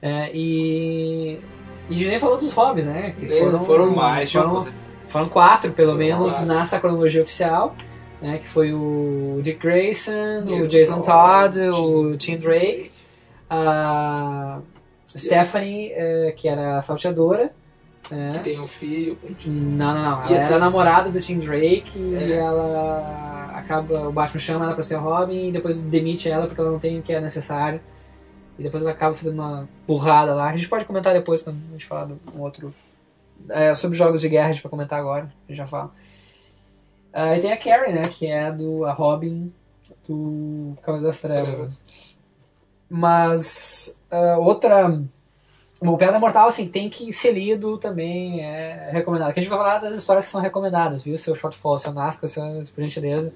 C: É, e. E a gente nem falou dos hobbies, né? Que
G: É, foram
B: Mais
C: foram, foram quatro, pelo
G: Foram
C: menos,
G: quatro.
C: nessa cronologia oficial. né, que foi o Dick Grayson, o
G: Jason Todd,
C: Todd, o Tim Drake, a Stephanie, eh, que era a salteadora. né?
G: Que tem um filho
C: Não, não, não.
G: E
C: Ela
G: até-
C: era namorada do Tim Drake e
G: É.
C: ela acaba. O Batman chama ela pra ser Robin e depois demite ela porque ela não tem o que é necessário. E depois acaba fazendo uma burrada lá. A gente pode comentar depois quando a gente falar de um outro. é, sobre jogos de guerra, a gente vai comentar agora, a gente já fala. Ah, e tem a Carrie, né? Que é do, a Robin do Cavaleiro das Trevas. Mas ah, outra. O Pedra Mortal, assim, tem que ser lido também, é recomendado. Que a gente vai falar das histórias que são recomendadas, viu? Seu Shortfall, seu Nazca, seu, por gentileza.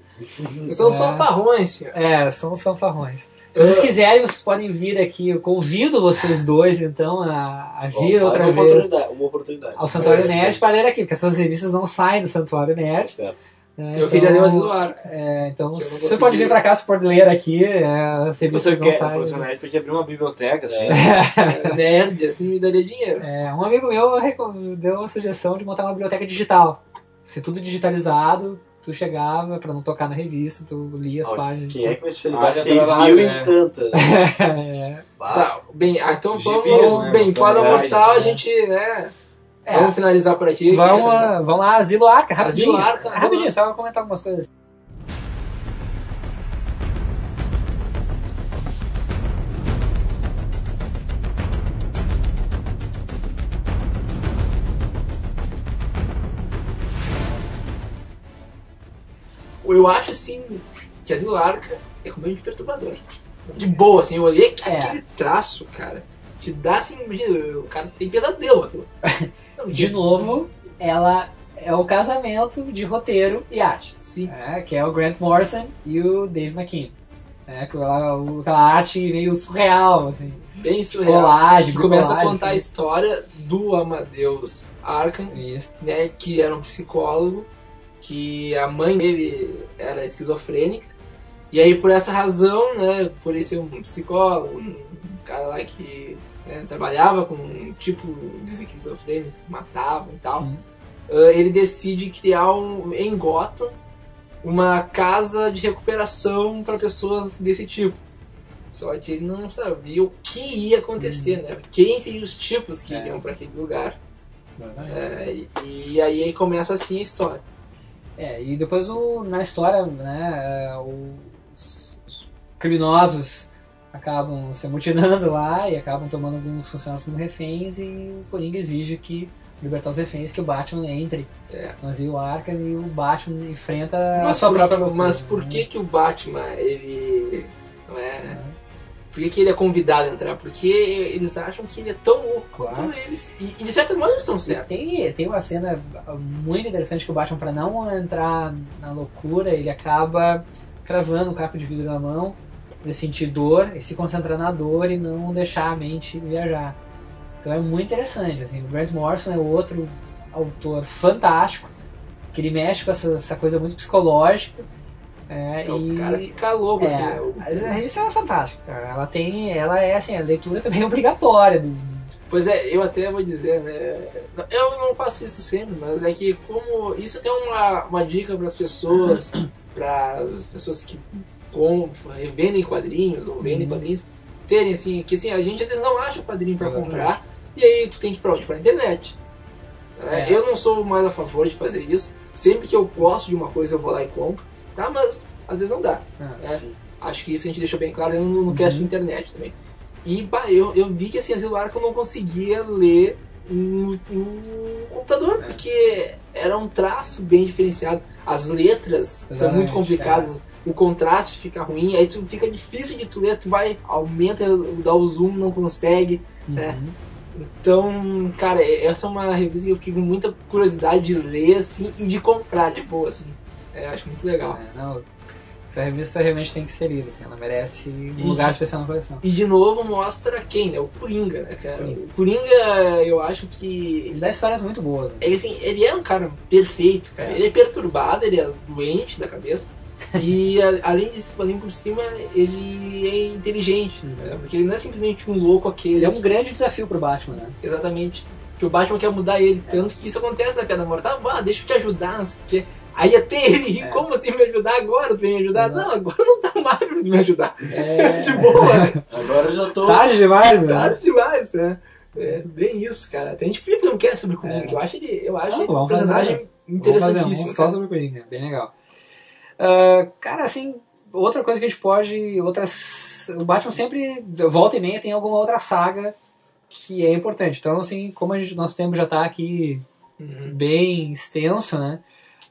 G: São
C: É.
G: só parrões, senhor.
C: É, são os fanfarrões. Se vocês quiserem, vocês podem vir aqui. Eu convido vocês dois, então, a, a vir
D: Mais
C: outra
D: uma
C: vez
D: oportunidade, uma oportunidade.
C: ao Santuário
D: É,
C: Nerd para ler aqui, porque essas revistas não saem do Santuário Nerd.
D: Certo.
C: né?
G: Eu
C: Então,
G: queria ler o Asilo Arca.
C: É, então, você pode vir pra cá, você pode ler aqui. É, as
B: Você
C: revistas não
B: quer,
C: saem.
B: professor Nerd, podia abrir uma biblioteca, assim.
G: É, nerd, assim, me daria dinheiro.
C: É, um amigo meu deu uma sugestão de montar uma biblioteca digital. Se tudo digitalizado, tu chegava pra não tocar na revista, tu lia as
D: Ó,
C: páginas.
D: Quem é que vai te
B: Ah,
D: ligar 6
B: trabalha,
D: mil
B: né?
D: e tantas?
C: é,
G: Tá, bem, ah, então
B: Os
G: vamos.
B: né,
G: bem,
B: legais,
G: Mortal, a
B: né?
G: gente, né?
C: é,
G: Vamos finalizar por aqui.
C: vamos, lá, vamos lá, Asilo Arca, rapidinho.
G: Asilo Arca,
C: rapidinho, só vou comentar algumas coisas.
G: Eu acho, assim, que Asilo Arca é completamente perturbador. De boa, assim, eu olhei
C: É.
G: aquele traço, cara. Te dá assim, imagina, o cara tem pesadelo aquilo. Não,
C: De novo, ela é o casamento de roteiro e arte.
G: Sim.
C: É, que é o Grant Morrison e o Dave McKean. É, aquela, o- aquela arte meio surreal, assim.
G: Bem surreal.
C: Colagem,
G: Que começa a contar a
C: assim.
G: história do Amadeus Arkham,
C: Isso.
G: né, que era um psicólogo, que a mãe dele era esquizofrênica, e aí por essa razão, né, por ele ser um psicólogo, um cara lá que né, trabalhava com um tipo de esquizofrênico, matava e tal,
C: Uhum.
G: ah, ele decide criar um, em Gotham uma casa de recuperação para pessoas desse tipo. Só que ele não sabia o que ia acontecer, né? Quem seriam os tipos que
C: É.
G: iriam para aquele lugar. É, e, e aí começa assim a história.
C: É, e depois o, na história, né, é, os, os criminosos acabam se amutinando lá e acabam tomando alguns funcionários como reféns e o Coringa exige que libertar os reféns, que o Batman entre
G: É.
C: no asilo Arkham e o Batman enfrenta a
G: Mas
C: sua
G: por,
C: própria loucura,
G: mas por
C: né?
G: que que o Batman, ele... Não é... Por que, que ele é convidado a entrar? Porque eles acham que ele é tão louco
C: Claro.
G: quanto eles. E, e de certa maneira eles estão certos.
C: Tem, tem uma cena muito interessante que o Batman, pra não entrar na loucura, ele acaba cravando um caco de vidro na mão, ele sentir dor e se concentrar na dor e não deixar a mente viajar. Então é muito interessante. Assim, o Grant Morrison é outro autor fantástico, que ele mexe com essa, essa coisa muito psicológica. É,
G: O
C: e...
G: cara fica louco,
C: É,
G: assim. né? O-
C: mas a revista é fantástica. cara. Ela tem, ela é assim, a leitura também é obrigatória. do-
G: Pois é, eu até vou dizer, né? Eu não faço isso sempre, mas é que como. Isso até é uma, uma dica para as pessoas, para as pessoas que com, vendem quadrinhos ou vendem
C: Uhum.
G: quadrinhos, terem assim, que assim, a gente às vezes não acha o quadrinho para comprar, e aí tu tem que ir pra onde? Pra internet. É,
C: É.
G: Eu não sou mais a favor de fazer isso. Sempre que eu gosto de uma coisa, eu vou lá e compro, tá? Mas às vezes não dá.
C: Ah,
G: É.
D: Sim.
G: Acho que isso a gente deixou bem claro no, no cast de internet também. E bah, eu, eu vi que assim, Asilo Arca eu não conseguia ler no, no computador,
C: É.
G: porque era um traço bem diferenciado. As letras são
C: Exatamente,
G: muito complicadas, o contraste fica ruim, aí tu fica difícil de tu ler, tu vai, aumenta, dá o zoom, não consegue. É.
C: uhum.
G: Então, cara, essa é uma revista que eu fiquei com muita curiosidade de ler, assim, e de comprar de boa, assim. É, acho muito legal.
C: É, não, essa revista realmente tem que ser lida, assim, ela merece um
G: E-
C: lugar especial na coleção.
G: E de novo mostra quem, né? O Coringa, né, cara?
C: Coringa.
G: O Coringa, eu acho que.
C: Ele dá histórias muito boas. né?
G: É assim, ele é um cara perfeito, cara.
C: É.
G: Ele é perturbado, ele é doente da cabeça. E a- além disso, além por cima, ele é inteligente, né? Porque ele não é simplesmente um louco aquele.
C: Ele é um grande desafio pro Batman, né?
G: Exatamente. Que o Batman quer mudar ele, tanto que isso acontece na Piada Mortal. Ah, deixa eu te ajudar, não sei o quê. Aí a Terry, como assim me ajudar agora? Tu vem me ajudar?
C: Exato.
G: Não, agora não tá mais pra me ajudar.
C: É,
G: De boa, né?
D: Agora eu já tô.
C: tarde demais, né?
G: Tarde demais, né? É, bem isso, cara. Tem gente que não quer sobre o Coringa,
C: É.
G: que eu acho ele, eu acho
C: Não,
G: ele um personagem
C: fazer. Vamos fazer
G: interessantíssimo.
C: um só sobre o Coringa, bem legal. Ah, cara, assim, outra coisa que a gente pode. Outras. O Batman sempre, volta e meia, tem alguma outra saga que é importante. Então, assim, como a gente, nosso tempo já tá aqui
G: Uhum.
C: bem extenso, né?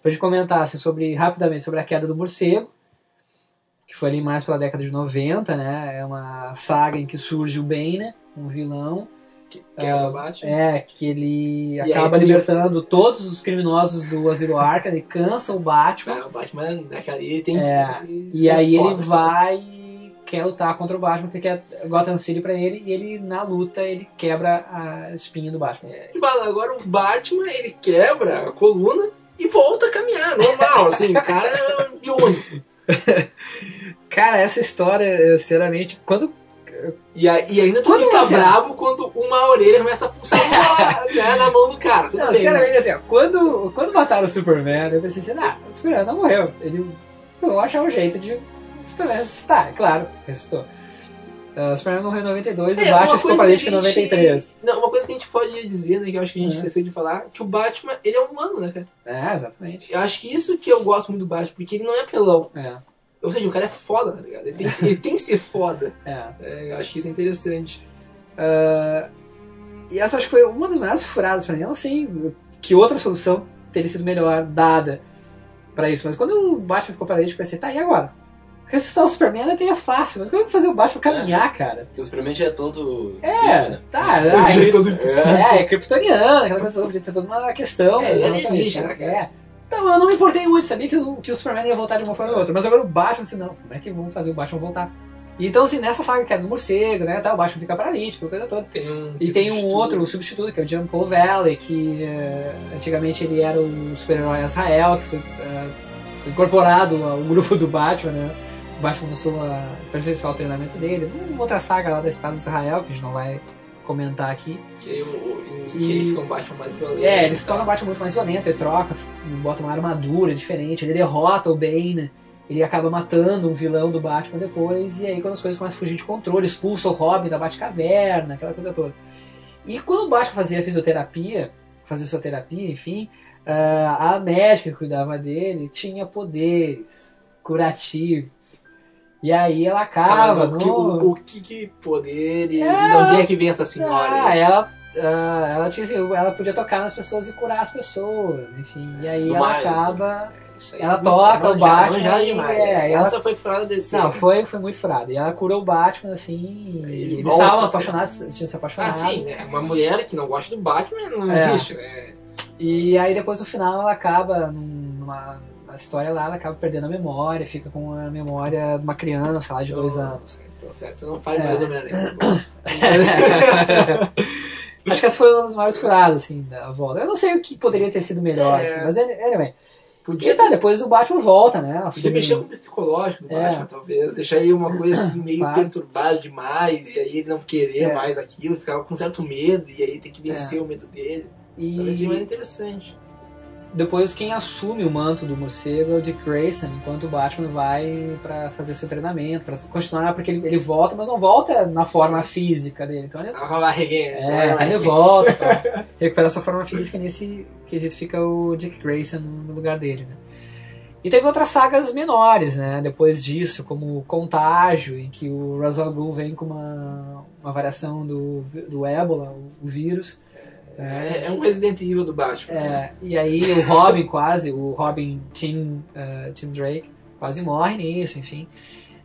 C: Pra gente comentar assim, sobre, rapidamente sobre a queda do morcego, que foi ali mais pela década de 90, né? É uma saga em que surge o Bane, um vilão,
G: Que quebra o Batman.
C: é, que ele
G: E aí
C: acaba
G: tu-
C: libertando todos os criminosos do Asilo Arkham, ele cansa o Batman,
G: Ah, o Batman, ali, ele tem
C: É,
G: que.
C: e aí
G: foda,
C: ele
G: sabe?
C: vai e quer lutar contra o Batman, porque quer Gotham City pra ele, e ele, na luta, ele quebra a espinha do Batman.
G: Fala, Agora o Batman, ele quebra a coluna e volta a caminhar, normal, assim, o cara é biônico.
C: Cara, essa história, sinceramente, quando
G: E, e ainda tu
C: Quando
G: fica
C: você-
G: brabo quando uma orelha começa a pulsar na, né, na mão do cara. Tudo
C: Não,
G: bem, né?
C: sinceramente, assim, ó, quando, quando mataram o Superman, eu pensei assim, ah, o Superman não morreu. Ele vou achar um jeito de o Superman ressuscitar, é claro, ressuscitou. Ah, o Superman morreu em 92 e
G: É,
C: o Batman ficou paralítico
G: que
C: em
G: a gente-
C: 93.
G: Não, uma coisa que a gente pode dizer, né, que eu acho que a gente
C: Uhum.
G: esqueceu de falar, que o Batman, ele é humano, né, cara?
C: É, exatamente.
G: Eu acho que isso que eu gosto muito do Batman, porque ele não é pelão.
C: É,
G: Ou seja, o cara é foda, tá ligado? Ele tem, ele tem que ser foda.
C: é.
G: É, eu acho que isso é interessante.
C: Ah, e essa acho que foi uma das maiores furadas pra mim. Eu não sei que outra solução teria sido melhor dada pra isso, mas quando o Batman ficou paralítico, eu pensei, tá, e agora? Ressuscitar o Superman até é fácil, mas como é que fazer o Batman caminhar, cara?
D: Porque o Superman já é todo.
C: É,
D: cima, né?
C: tá, ah,
G: Ele
C: ele-
G: é todo
C: é, é kryptoniano, aquela coisa ter toda uma questão.
G: É, é cara.
C: É. Então eu não me importei muito, sabia que o, que o Superman ia voltar de uma forma ou outra, mas agora o Batman, assim, não, como é que vão fazer o Batman voltar? E Então, assim, nessa saga que é dos morcegos, né, tá, o Batman fica paralítico, coisa toda.
G: Tem um,
C: E tem um
G: substituto.
C: outro substituto, que é o Jean Paul Valley, que eh, antigamente ele era o super-herói Azrael, que foi, eh, foi incorporado ao grupo do Batman, né? O Batman começou a aperfeiçoar o treinamento dele. Numa outra saga lá da Espada de Israel, que a gente não vai comentar aqui.
G: Que aí o, o,
C: E-
G: ele fica um Batman mais violento.
C: É, ele se torna o
G: tal.
C: Batman muito mais violento, ele troca, bota uma armadura diferente, ele derrota o Bane, ele acaba matando um vilão do Batman depois, e aí quando as coisas começam a fugir de controle, expulsa o Robin da Batcaverna, aquela coisa toda. E quando o Batman fazia fisioterapia, fazia sua terapia, enfim, ah, a médica que cuidava dele tinha poderes curativos. E aí ela
G: Tá,
C: acaba
G: o, que,
C: no...
G: o, o que que poderes
C: É.
G: e de onde é que vem essa senhora?
C: Ah,
G: aí?
C: ela, ah, ela, tinha, assim, ela podia tocar nas pessoas e curar as pessoas, enfim. E aí
D: Do
C: ela
D: mais,
C: acaba.
G: Isso aí
C: ela
G: é
C: toca o Batman
G: demais.
C: é, ela-
G: Essa foi furada desse.
C: Não, foi, foi muito furado. E ela curou o Batman, assim.
G: Ele
C: Eles estavam
G: assim.
C: apaixonados, tinham se apaixonado.
G: Ah, sim, né? Uma mulher que não gosta do Batman não
C: É.
G: existe, né?
C: E aí depois no final ela acaba numa história lá, ela acaba perdendo a memória, fica com a memória de uma criança lá de dois
G: Oh.
C: anos.
G: Então, certo, não fale
C: É.
G: mais ou menos.
C: Acho que essa foi uma das maiores furadas, assim, da volta. Eu não sei o que poderia ter sido melhor,
G: É.
C: assim, mas anyway.
G: Podia
C: E tá, depois o Batman volta, né?
G: Podia mexer com o psicológico do
C: É.
G: Batman, talvez. Deixar ele uma coisa assim, meio
C: Claro.
G: perturbado demais, e aí ele não querer
C: É.
G: mais aquilo, ficava com certo medo, e aí tem que vencer o medo dele. Talvez seja mais
C: E
G: interessante.
C: Depois quem assume o manto do morcego é o Dick Grayson, enquanto o Batman vai pra fazer seu treinamento, pra continuar, porque ele, ele volta, mas não volta na forma física dele. Então ele, é, então ele volta pra recuperar sua forma física e nesse quesito fica o Dick Grayson no lugar dele, né? E teve outras sagas menores, né? Depois disso, como Contágio, em que o Ra's al Ghul vem com uma, uma variação do, do ébola, o, o vírus.
G: É, é um Resident Evil do Batman. né?
C: É, e aí o Robin quase, o Robin Tim, eh, Tim Drake, quase morre nisso, enfim.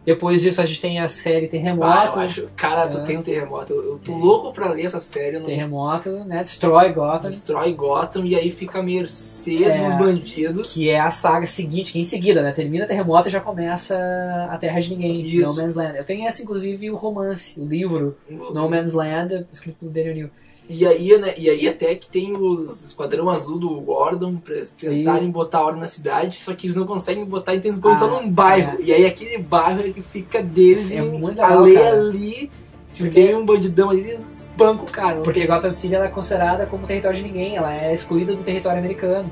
C: Depois disso a gente tem a série
G: Ah,
C: Terremoto.
G: eu acho, cara, tu
C: É.
G: tem um terremoto. Eu, eu tô louco pra ler essa série. Não
C: Terremoto, né? Destrói Gotham.
G: destrói Gotham e aí fica à mercê
C: É.
G: dos bandidos.
C: Que é a saga seguinte, que em seguida, né? Termina Terremoto e já começa a Terra de Ninguém,
G: Isso.
C: No Man's Land. Eu tenho essa, inclusive, o romance, o livro No Man's Land, escrito pelo Daniel New.
G: E aí, né, e aí até que tem os Esquadrão Azul do Gordon pra tentarem
C: Isso.
G: botar ordem na cidade, só que eles não conseguem botar, então eles põem só
C: Ah,
G: num bairro. E aí aquele bairro é que fica deles
C: É
G: e
C: muito
G: a
C: legal,
G: lei
C: cara.
G: ali, se
C: Porque-
G: vem um bandidão ali, eles espancam o cara.
C: Porque
G: tem-
C: Gotham City ela é considerada como território de ninguém, ela é excluída do território americano.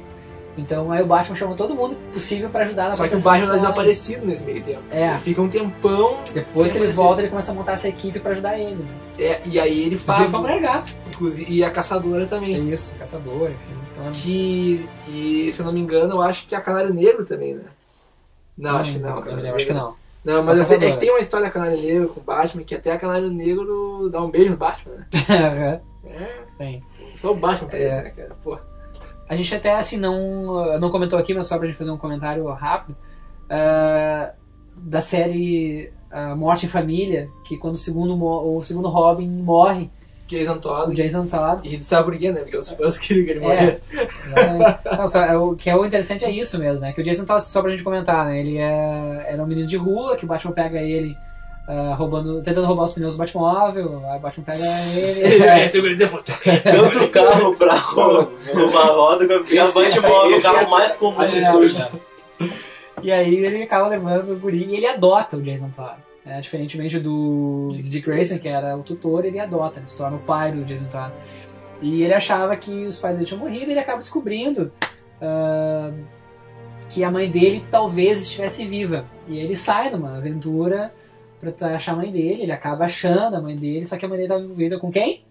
C: Então aí o Batman chamou todo mundo possível pra ajudar na
G: Só que o Batman tá desaparecido nesse meio tempo.
C: É.
G: Ele fica um tempão.
C: Depois que ele
G: aparecer.
C: volta, ele começa a montar essa equipe pra ajudar ele. né?
G: É, e aí ele
C: Inclusive
G: faz.
C: a Mulher Gato.
G: Inclusive, e a caçadora
C: É
G: também.
C: isso, caçador, enfim. Então,
G: Que. E se eu não me engano, eu acho que a Canário Negro também, né? Não, acho que não.
C: eu lembro,
G: Negro
C: acho que não.
G: Não,
C: Só
G: mas eu sei, é
C: caçadora.
G: que tem uma história da Canário Negro com o Batman que até a Canário Negro dá um beijo no Batman, né? É.
C: Tem.
G: Só o Batman pra
C: É.
G: isso, né, cara? Pô.
C: A gente até assim não, não comentou aqui, mas só pra gente fazer um comentário rápido. ah, da série ah, Morte em Família, que quando o segundo, o segundo Robin morre,
G: Jason
C: o
G: Todd.
C: Jason Todd.
G: E tu sabe por quê, né? Porque os fãs queriam que ele
C: É.
G: morresse.
C: É o que é o interessante é isso mesmo, né? Que o Jason Todd, só pra gente comentar, né? Ele é, era um menino de rua, que o Batman pega ele ah, roubando, tentando roubar os pneus do Batmóvel, aí o Batman pega ele.
G: É, segura de foto.
D: Tanto carro pra ro- uma roda que a Batmóvel, o
G: esse
D: carro
G: é-
D: mais comum de
C: é-
D: surge.
C: E aí ele acaba levando o guri e ele adota o Jason Todd. né? diferentemente do Dick Grayson, que era o tutor, ele adota, ele se torna o pai do Jason Todd. E ele achava que os pais dele tinham morrido e ele acaba descobrindo ah, que a mãe dele talvez estivesse viva. E ele sai numa aventura pra tentar achar a mãe dele, ele acaba achando a mãe dele, só que a mãe dele estava envolvida com quem?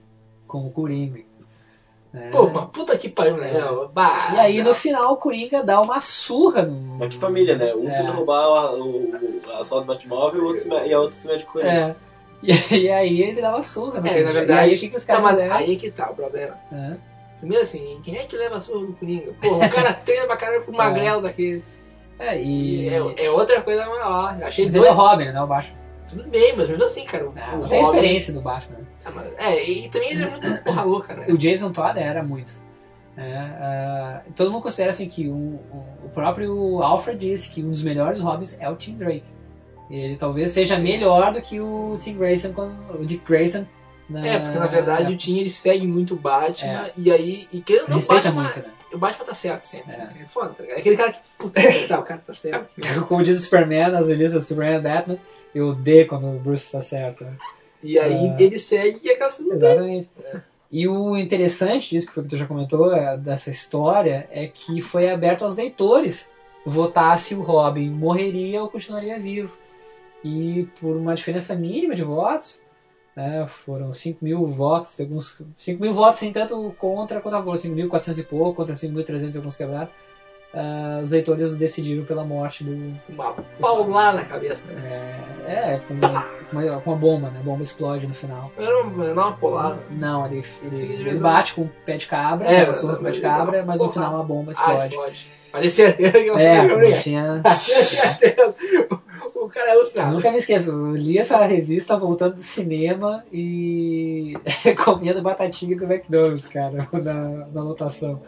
C: Com o Coringa. né?
G: Pô, mas puta que pariu, né? meu? Bah,
C: E aí no final o Coringa dá uma surra no.
D: Mas que família, né? Um
C: É.
D: tenta roubar o, o, as rodas do Batmóvel e o outro se e a outra se mete com ele.
C: É. E, e aí ele dá uma surra, né?
G: É, na verdade.
C: E aí que, que os
G: Não,
C: caras
G: mas
C: fizeram?
G: aí é que tá o problema.
C: É.
G: Primeiro assim, quem é que leva a surra do Coringa? Pô, o cara treina pra caralho pro magrelo daquele.
C: É,
G: E
C: e.
G: é, é outra coisa maior. Achei
C: Mas ele é
G: dois.
C: o Robin, né? O Batman.
G: Tudo bem, mas mesmo assim, cara.
C: Não, não tem
G: Robin-
C: experiência do Batman. né?
G: Ah, mas- É, e também ele é muito porra louca, né?
C: O Jason Todd era muito. né? Ah, todo mundo considera assim que o, o- o próprio Alfred disse que um dos melhores Robins é o Tim Drake. Ele talvez seja
G: Sim.
C: melhor do que o Tim Grayson, quando, o Dick Grayson. Na,
G: É, porque na verdade o Tim ele segue muito o Batman
C: É.
G: e aí. E
C: ele
G: não,
C: respeita
G: Batman,
C: muito, né?
G: o Batman tá certo sempre.
C: É.
G: É, foda, tá? É aquele cara que. Puta, tá, o cara tá certo.
C: Como diz o Superman nas revistas Superman e Batman, eu odeio quando o Bruce tá certo. né?
G: E aí
C: É.
G: ele segue e acaba sendo.
C: Exatamente. E o interessante disso, que foi o que tu já comentou, é, dessa história, é que foi aberto aos leitores votar se o Robin morreria ou continuaria vivo. E por uma diferença mínima de votos, né, foram 5 mil votos, alguns 5 mil votos, sim, tanto contra quanto a favor, 5.400 e pouco, contra 5.300 e alguns quebrados. Ah, os leitores decidiram pela morte do.
G: Uma paulada na cabeça, né?
C: É, é com, uma, com uma bomba, né? A bomba explode no final.
G: Uma, era uma polada.
C: Não, ele, ele, ele bate com o pé de cabra,
G: É,
C: é,
G: mas-
C: com o pé de cabra, mas no final a bomba
G: Ah,
C: explode.
G: explode. Mas de certeza que eu
C: é,
G: eu- eu-
C: não tinha.
G: Certeza. O cara é
C: Eu
G: alucinado.
C: nunca me esqueço, eu li essa revista voltando do cinema e comendo batatinha do McDonald's, cara, na, na lotação.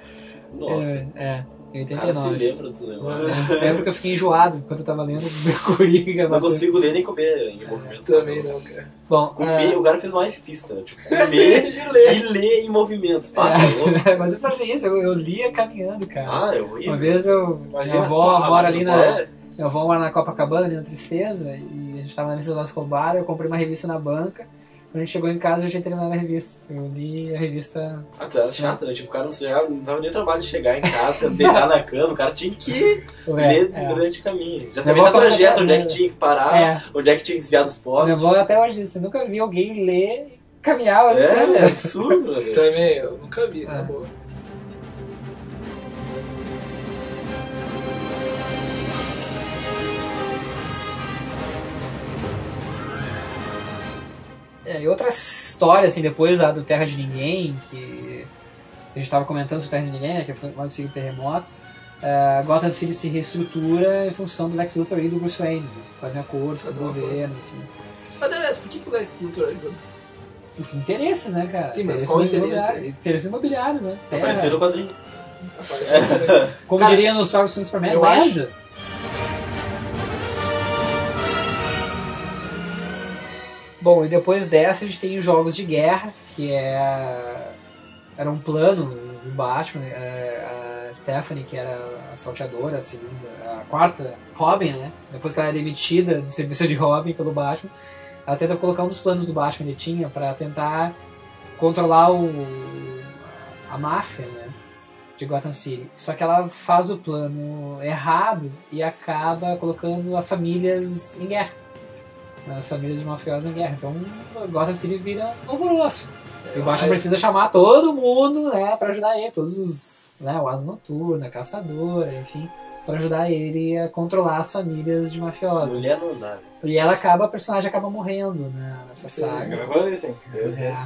D: Nossa.
C: É, é, em
D: O cara se
C: 89.
D: lembra do negócio.
C: Eu lembro que eu fiquei enjoado enquanto eu tava lendo do Coringa.
D: Não consigo ler nem comer em movimento.
G: Também não, cara.
C: Bom,
D: Comer,
C: ah,
D: o cara fez mais difícil, né? Tipo, comer
G: E ler.
D: e ler em movimento. Ah, tá louco.
C: é, mas eu fazia isso, eu, eu lia caminhando, cara.
D: Ah, é horrível.
C: Uma vez eu.
D: Imagina,
C: minha avó mora ali na. Minha avó mora na Copacabana, ali na Tristeza, e a gente tava na lista do Escobar, eu comprei uma revista na banca. Quando a gente chegou em casa, eu já tinha terminado a revista. Eu li a revista.
D: Ah, tu era chato, né? Tipo, o cara não, chegava, não dava nem trabalho de chegar em casa, deitar na cama, o cara tinha que ler
C: é.
D: durante o caminho. Já sabia na trajeto onde é que tinha que parar,
C: É.
D: onde é que tinha que desviar dos
C: Minha
D: postes.
C: avó até hoje disse: eu nunca vi alguém ler e caminhar. assim,
D: É,
C: né?
D: é absurdo, velho.
G: Também, eu nunca vi, na
C: É.
G: boa.
C: E outra história, assim, depois lá do Terra de Ninguém, que a gente estava comentando sobre o Terra de Ninguém, né, que foi logo seguido o terremoto, é, Gotham City se reestrutura em função do Lex Luthor e do Bruce Wayne, né, fazem acordos com o governo, enfim.
G: Mas, aliás, por que, que o Lex Luthor ajuda?
C: Enfim, Interesses, né, cara?
G: Sim, mas
C: Interesses
G: qual o interesse?
C: imobiliários- Interesses imobiliários, né? Terra.
D: Apareceu no quadrinho.
C: Como
G: Cara,
C: diria nos próprios filmes do Superman,
G: eu
C: land. Bom, e depois dessa a gente tem os jogos de guerra, que é era um plano do Batman, é, a Stephanie, que era a salteadora, a segunda, a quarta Robin, né? Depois que ela é demitida do serviço de Robin pelo Batman, ela tenta colocar um dos planos do Batman que tinha para tentar controlar o a máfia, né? de Gotham City. Só que ela faz o plano errado e acaba colocando as famílias em guerra. As famílias de mafiosos em guerra. Então Gotham City vira um alvoroço. E o Batman precisa chamar todo mundo, né, pra ajudar ele, todos os, né, o Asa Noturna, Caçadora, enfim, pra ajudar ele a controlar as famílias de mafiosos.
D: Mulher não dá.
C: E ela acaba, a personagem acaba morrendo, né, nessa saga. É.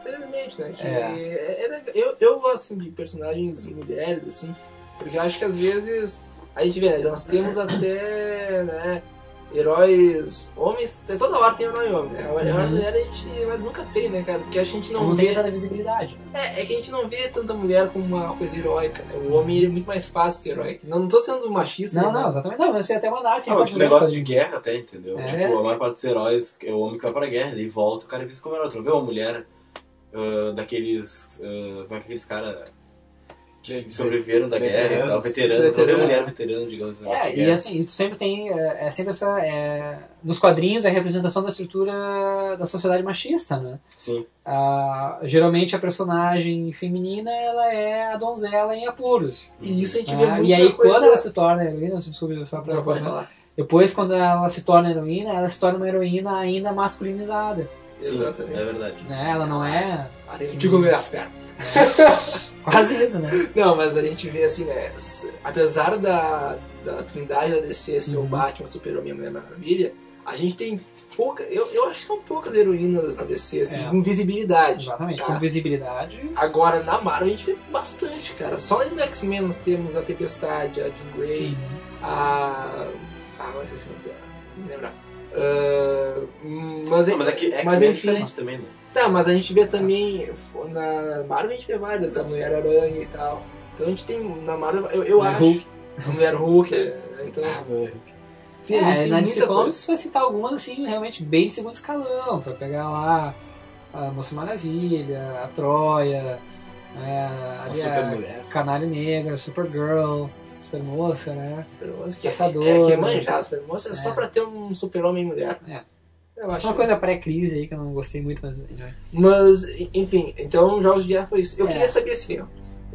G: Infelizmente, né? Que
C: É.
G: é- é eu, eu gosto assim, de personagens mulheres, assim, porque eu acho que às vezes a gente vê, né? Nós temos até, né? Heróis homens, toda hora tem herói homem, né? Herói
C: Uhum.
G: mulher a gente mas nunca tem, né, cara? Porque a gente não,
C: Não
G: vê.
C: tem tanta visibilidade.
G: É, é que a gente não vê tanta mulher como uma coisa heróica, né? O homem é muito mais fácil ser heróico. Não, não tô sendo machista,
C: Não,
G: né?
C: não, exatamente. Não, mas isso é até uma análise que a
B: Ah,
C: gente
B: o
C: pode fazer
B: negócio de guerra até, entendeu?
C: É.
B: Tipo, a maior parte dos heróis é o homem que vai pra guerra, ele volta, o cara é visto como herói. Tu não vê uma mulher ah, daqueles. ah, como é que aqueles caras que sobreviveram da guerra e tal,
G: Veteranos. Veterano.
B: mulher veterana, digamos assim.
C: É, e assim, e tu sempre tem. É, é sempre essa. é, nos quadrinhos, é a representação da estrutura da sociedade machista, né?
B: Sim.
C: Ah, geralmente a personagem feminina ela é a donzela em apuros.
G: E isso a gente
C: Ah,
G: vê muito
C: e aí,
G: coisa...
C: quando ela se torna heroína, desculpa só pra
G: Não, pode falar.
C: Depois, quando ela se torna heroína, ela se torna uma heroína ainda masculinizada.
B: Sim,
G: Exatamente.
B: é verdade.
C: Né? Ela não é
G: Tem que comer as pernas.
C: quase isso, né?
G: Não, mas a gente vê assim, né? Apesar da, da Trindade da DC ser o
C: Uhum.
G: Batman, Super-Homem e a Mulher Maravilha, a gente tem pouca. Eu, eu acho que são poucas heroínas na DC, assim,
C: É.
G: com visibilidade.
C: Exatamente.
G: Tá.
C: Com visibilidade.
G: Agora, na Marvel, a gente vê bastante, cara. Só no X-Men nós temos a Tempestade, a Jean Grey, a. Ah, agora esqueci o nome dela. Não me lembrar. Ah, hum, mas,
B: Não, mas aqui é,
G: mas
B: é
G: enfim.
B: diferente também, né?
G: Tá, mas a gente vê também. Na Marvel a gente vê várias, a Mulher-Aranha e tal. Então a gente tem na Marvel, eu, eu
C: Mulher
G: acho.
C: Hulk.
G: A Mulher Hulk, é, então. Sim, a gente
C: é,
G: tem
C: na
G: muita
C: DC Comics você vai citar algumas assim, realmente bem de segundo escalão. Vai pegar lá a Moça Maravilha, a Troia, é, ali a
B: Supermulher.
C: Canário Negra, Supergirl, Supermoça, né?
G: Supermoça, que é,
C: Caçador,
G: é, que é
C: né?
G: manjado, Supermoça é, só
C: É.
G: pra ter um super-homem e mulher.
C: É.
G: Eu
C: Isso
G: acho.
C: é uma coisa pré-crise aí que eu não gostei muito, mas.
G: Mas, enfim, então Jogos de Guerra foi isso. Eu
C: É.
G: queria saber assim, ó,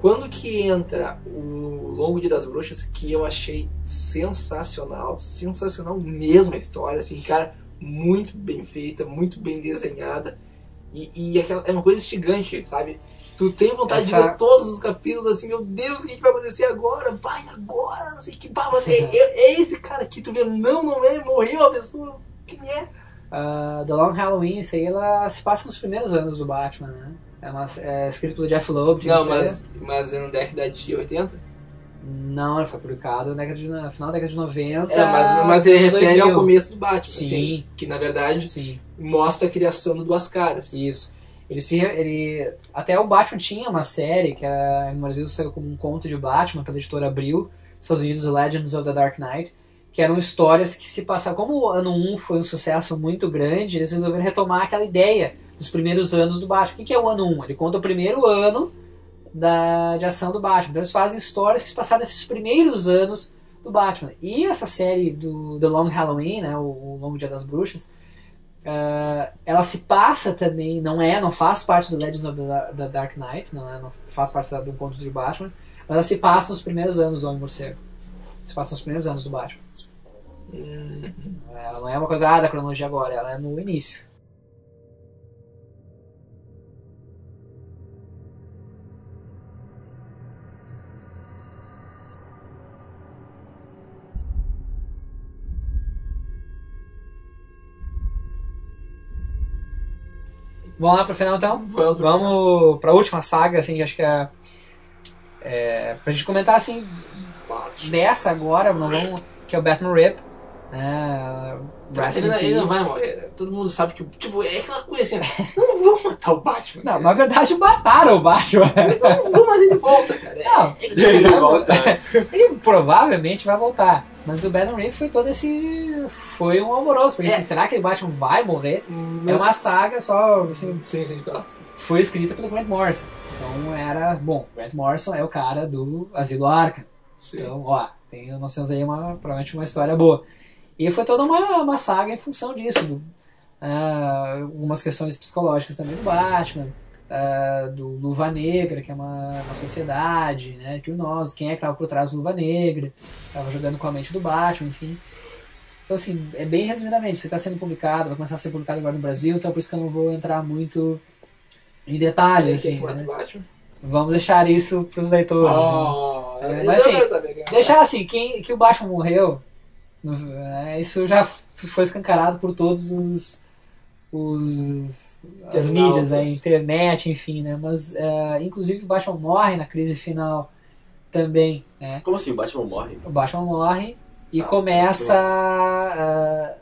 G: quando que entra o Longo Dia das Bruxas, que eu achei sensacional, sensacional mesmo a história, assim, cara, muito bem feita, muito bem desenhada. E, e aquela, é uma coisa instigante, sabe? Tu tem vontade de
C: Essa-
G: ver todos os capítulos, assim, meu Deus, o que, que vai acontecer agora? Vai agora, não sei que pá, mas é, é, é esse cara aqui, tu vê, não, não é, morreu a pessoa, quem é?
C: Ah, The Long Halloween, isso aí, ela se passa nos primeiros anos do Batman, né? É, uma, é escrito pelo Jeff Loeb.
G: Não, mas, mas é no década de 80?
C: Não, ele foi publicado na década de, no final da década de 90.
G: É, mas, mas ele refere ao
C: 2000.
G: começo do Batman,
C: Sim.
G: assim, que na verdade
C: Sim,
G: mostra a criação do Duas Caras.
C: isso. Ele se. Ele, até o Batman tinha uma série que era, no Brasil saiu como um conto de Batman pela editora Abril, Estados Unidos, Legends of the Dark Knight, que eram histórias que se passavam. Como o ano 1 foi um sucesso muito grande, eles resolveram retomar aquela ideia dos primeiros anos do Batman. O que é o ano 1? Ele conta o primeiro ano da, de ação do Batman. Então eles fazem histórias que se passaram nesses primeiros anos do Batman. E essa série do The Long Halloween, né, o, o Longo Dia das Bruxas, ah, ela se passa também, não é, não faz parte do Legends of the, the Dark Knight, não, é, não faz parte do conto de Batman, mas ela se passa nos primeiros anos do Homem Morcego. Se passa nos primeiros anos do Batman.
G: Hum,
C: Ela não é uma coisa ah, da cronologia agora, ela é no início. Vamos lá pro final então?
G: Vamos
C: Vamos pra última saga, assim, que acho que é. é pra gente comentar assim, dessa agora, não vamos, que é o Batman Rip. Rest
G: ele, não- ele não vai morrer, né? Todo mundo sabe que, tipo, é aquela coisa assim, né? não vão matar o Batman.
C: Não,
G: cara.
C: na verdade mataram o Batman.
G: Eles não vão, mas ele volta, cara. É-
C: Não,
G: é
B: E
G: tipo,
B: volta.
C: Ele provavelmente vai voltar. Mas o Batman Rip foi todo esse. Foi um alvoroço. Porque
G: É.
C: assim, será que o Batman vai morrer?
G: mas-
C: É uma saga só. Assim,
G: Sim, sim, fala.
C: foi escrita pelo Grant Morrison. Então era. Bom, Grant Morrison é o cara do Asilo Arkham.
G: Sim.
C: Então, ó, tem, nós temos aí uma, provavelmente uma história boa. E foi toda uma, uma saga em função disso. do- ah, algumas questões psicológicas também do Batman. ah, do Luva Negra, que é uma, uma sociedade, né? Criminosos, quem é que estava por trás do Luva Negra, estava jogando com a mente do Batman, enfim. Então, assim, é bem resumidamente, isso está sendo publicado, vai começar a ser publicado agora no Brasil, então por isso que eu não vou entrar muito em detalhes,
G: Quem
C: assim,
G: que
C: né?
G: o Batman?
C: Vamos deixar isso pros leitores. né?
G: Oh,
C: É,
G: eu
C: mas, assim. Deixar assim, quem, que o Batman morreu, é, isso já foi escancarado por todos os, os as mídias, a internet, enfim, né? Mas é, inclusive o Batman morre na crise final também, né?
B: Como assim? O Batman morre?
C: O Batman morre e
B: Ah,
C: começa a,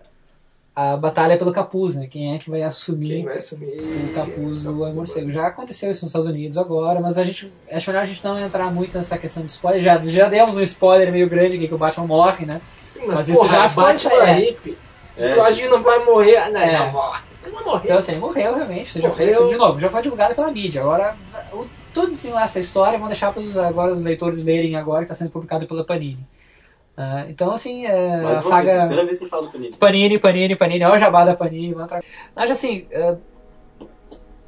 C: a batalha pelo capuz, né? Quem é que vai assumir
G: Quem vai assumir
C: o capuz do Homem Morcego. Já aconteceu isso nos Estados Unidos agora, mas a gente acho melhor a gente não entrar muito nessa questão de spoiler. Já, já demos um spoiler meio grande aqui que o Batman morre, né?
G: Mas,
C: Mas isso
G: porra,
C: já foi-
G: Batman
C: é.
G: hippie.
B: É.
G: Que não vai morrer? Ah, Não,
C: É.
G: não morre. Vai morrer.
C: Então assim, morreu realmente. Já foi-
G: Morreu.
C: de novo, já foi divulgado pela mídia. Agora, o, todo desenlace essa história vão deixar pros, agora os leitores lerem agora, que está sendo publicado pela Panini. Ah, então assim, é,
B: Mas
C: a saga...
B: terceira vez que fala do Panini.
C: Panini, Panini, Panini, olha o jabá da Panini. Mas assim, é,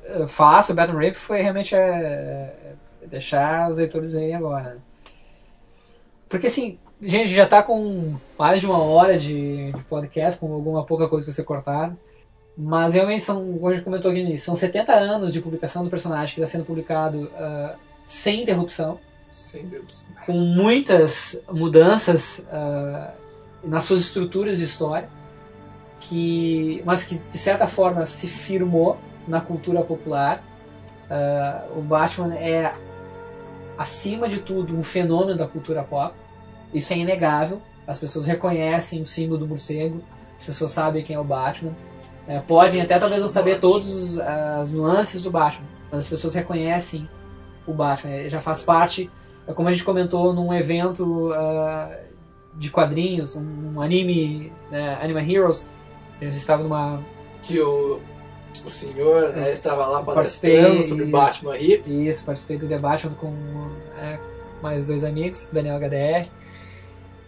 C: é, fácil, o Batman Rape foi realmente é, é, deixar os leitores lerem agora. Porque assim, gente, já tá com mais de uma hora de, de podcast, com alguma pouca coisa que você cortar. Mas realmente são, como a gente comentou aqui no início, são 70 anos de publicação do personagem que está sendo publicado ah, sem interrupção
G: Sem Deus.
C: com muitas mudanças ah, nas suas estruturas de história, que, mas que de certa forma se firmou na cultura popular. Ah, o Batman é, acima de tudo, um fenômeno da cultura pop. Isso é inegável. As pessoas reconhecem o símbolo do morcego, as pessoas sabem quem é o Batman. É, podem até talvez não saber todas as nuances do Batman, mas as pessoas reconhecem o Batman. Ele já faz parte é como a gente comentou num evento ah, de quadrinhos, um, anime, né, Anime Heroes, eles estavam numa.
G: Que o, o senhor né, estava lá palestrando sobre Batman hippie.
C: Isso, participei do debate com é, mais dois amigos, Daniel HDR,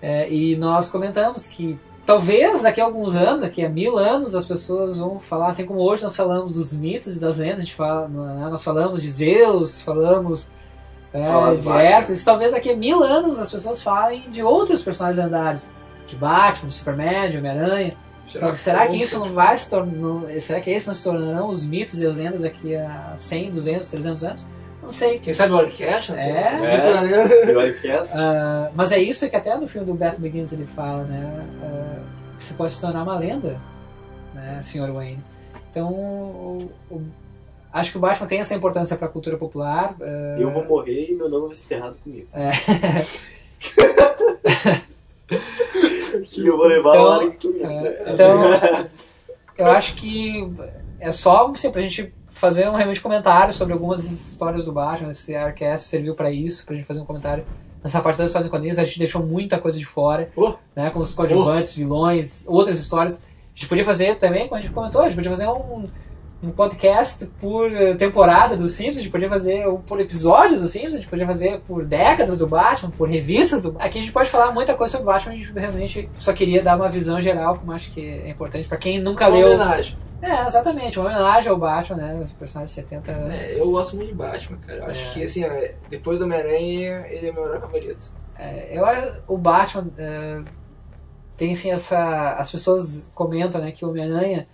C: é, e nós comentamos que talvez daqui a alguns anos, daqui a mil anos, as pessoas vão falar, assim como hoje nós falamos dos mitos e das lendas, a gente fala, né, nós falamos de Zeus, falamos é, de. Hércules, talvez daqui a mil anos as pessoas falem de outros personagens lendários, de Batman, de Superman, de Homem-Aranha. Então, será que isso não vai se tornar. Será que esses não se tornarão os mitos e as lendas daqui a 100, 200, 300 anos? Não sei.
G: Quem sabe o Orquestra?
C: É.
B: É. O.
C: Ah, mas é isso que até no filme do Batman Begins ele fala, né? Ah, você pode se tornar uma lenda, né, Sr. Wayne. Então, o- o- acho que o Batman tem essa importância para a cultura popular. ah,
B: Eu vou morrer e meu nome vai ser enterrado comigo.
C: É.
B: E eu vou levar
C: Então,
B: o Alien comigo.
C: É, então, eu acho que é só assim, pra gente fazer um realmente comentário sobre algumas histórias do Batman. Esse Arcast serviu pra isso, pra gente fazer um comentário nessa parte das histórias em quadrinhos. A gente deixou muita coisa de fora,
G: Oh.
C: né? Como os coadjuvantes, vilões, outras histórias. A gente podia fazer também, como a gente comentou, a gente podia fazer um, um podcast por temporada dos Simpsons, a gente podia fazer por episódios dos Simpsons, a gente podia fazer por décadas do Batman, por revistas do Aqui a gente pode falar muita coisa sobre o Batman, a gente realmente só queria dar uma visão geral, como acho que é importante pra quem nunca
G: Uma
C: leu.
G: homenagem.
C: É, exatamente, uma homenagem ao Batman, né? Os personagens de 70 anos.
G: É, eu gosto muito de Batman, cara. Eu acho
C: É.
G: que, assim, depois do Homem-Aranha, ele é meu herói favorito.
C: É, eu acho o Batman é, tem assim essa. As pessoas comentam né, que o Homem-Aranha.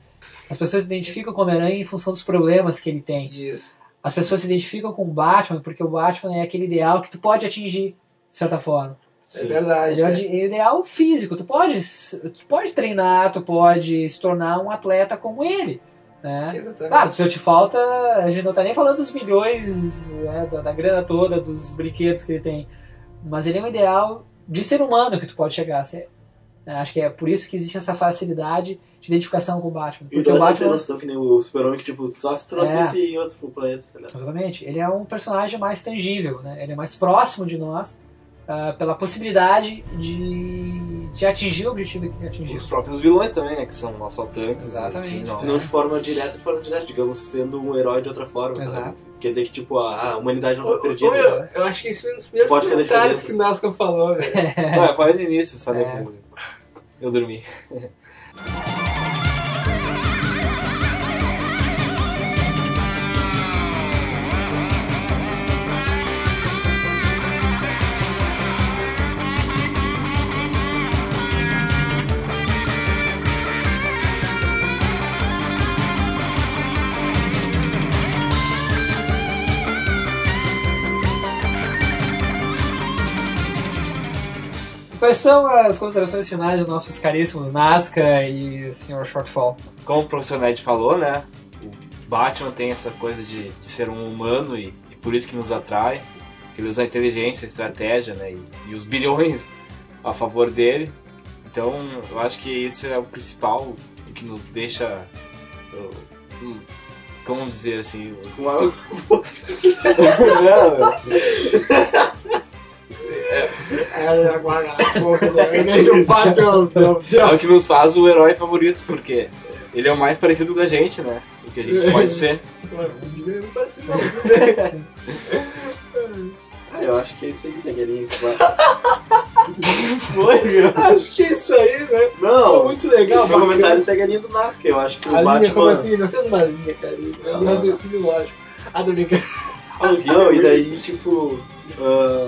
C: As pessoas se identificam com o Homem-Aranha em função dos problemas que ele tem.
G: Isso.
C: As pessoas se identificam com o Batman porque o Batman é aquele ideal que tu pode atingir, de certa forma.
G: É verdade.
C: Ele é o
G: né?
C: ide- ideal físico. Tu pode, tu pode treinar, tu pode se tornar um atleta como ele. Né?
G: Exatamente.
C: Claro, se te falta, a gente não tá nem falando dos milhões, né, da, da grana toda, dos brinquedos que ele tem. Mas ele é um ideal de ser humano que tu pode chegar a ser. né? Acho que é por isso que existe essa facilidade de identificação com o Batman.
B: E
C: Porque
B: o
C: o
B: Batman... Noção que nem o Super-Homem que, tipo, só se trouxesse
C: É.
B: em outro planeta, tá?
C: Exatamente. Ele é um personagem mais tangível, né? Ele é mais próximo de nós ah, pela possibilidade de, de atingir o objetivo que atingiu.
F: Os próprios vilões também, né? Que são assaltantes.
C: Exatamente.
F: e
B: Se não de forma direta, de forma direta, digamos, sendo um herói de outra forma, sabe?
C: Exato.
B: Quer dizer que, tipo, a, a humanidade não tá
G: Ô,
B: perdida.
G: ô, eu, eu acho que esse foi um dos primeiros
B: Pode
G: comentários que o Nasca falou, velho.
F: Não, eu falei no início, só
C: É.
F: Eu dormi.
C: quais são as considerações finais dos nossos caríssimos Nazca e Sr. Shortfall?
B: Como o professor Ned falou, né? O Batman tem essa coisa de, de ser um humano e, e por isso que nos atrai. Que ele usa a inteligência, a estratégia, né? E, e os bilhões a favor dele. Então, eu acho que isso é o principal, o que nos deixa. uh, como dizer assim?
D: Com a-
G: É, agora, o Batman,
B: É o que nos faz o herói favorito, porque ele é o mais parecido com a gente, né? O que a gente pode ser.
G: Mano, o Miguel não parece não, né?
D: Ah, eu acho que é isso aí, Segueirinho. Foi.
G: Acho que é isso aí, né? Foi
D: Não,
G: muito legal,
D: é
G: bacana.
D: comentário segue a linha do Nazca. Eu acho que o
G: A linha,
D: Batman.
G: como assim? Não fez uma linha, cara. É um raciocínio lógico. Ah, tô brincando.
D: Não, e daí, tipo, ah,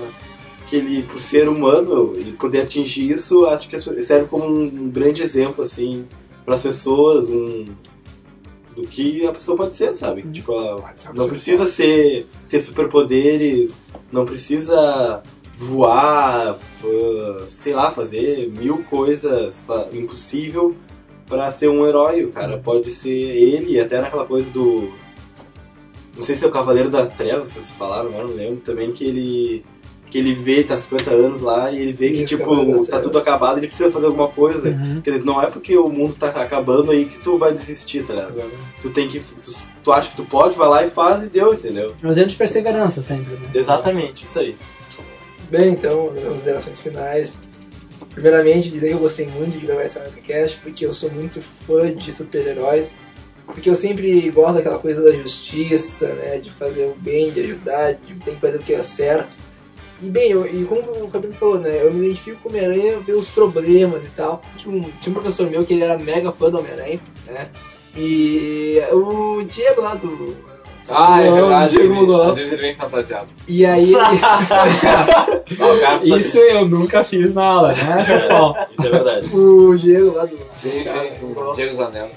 D: que ele, por ser humano, ele poder atingir isso, acho que serve como um grande exemplo, assim, para as pessoas, um do que a pessoa pode ser, sabe? Tipo, ela não precisa ser ter superpoderes, não precisa voar, ah, sei lá, fazer mil coisas impossível para ser um herói. O cara pode ser ele, até naquela coisa do não sei se é o Cavaleiro das Trevas, vocês falaram, não lembro, também que ele que ele vê, tá 50 anos lá, e ele vê que,
G: Isso,
D: tipo,
G: das
D: tá
G: Trevas.
D: tudo acabado, ele precisa fazer alguma coisa.
C: Uhum.
D: Quer dizer, não é porque o mundo tá acabando aí que tu vai desistir, tá ligado? Tu tem que. Tu, tu acha que tu pode, vai lá e faz e deu, entendeu?
C: Um exemplo de perseverança sempre, né?
D: Exatamente, isso aí.
G: Bem, então, minhas considerações finais. Primeiramente, dizer que eu gostei muito de gravar essa podcast, porque eu sou muito fã de super-heróis. Porque eu sempre gosto daquela coisa da justiça, né? De fazer o bem, de ajudar, de tem que fazer o que é certo. E bem, eu, e como o Fabinho falou, né? Eu me identifico com o Homem-Aranha pelos problemas e tal. Tinha um, tinha um professor meu que ele era mega fã do Homem-Aranha, né? E o Diego lá do.
B: Ah, é verdade. Ele- às vezes ele vem fantasiado.
G: E aí ele.
D: O cara tá-
C: Isso eu nunca fiz na aula, né?
D: Isso é verdade.
G: o Diego lá do.
B: Sim, sim, sim. Diego Zanello.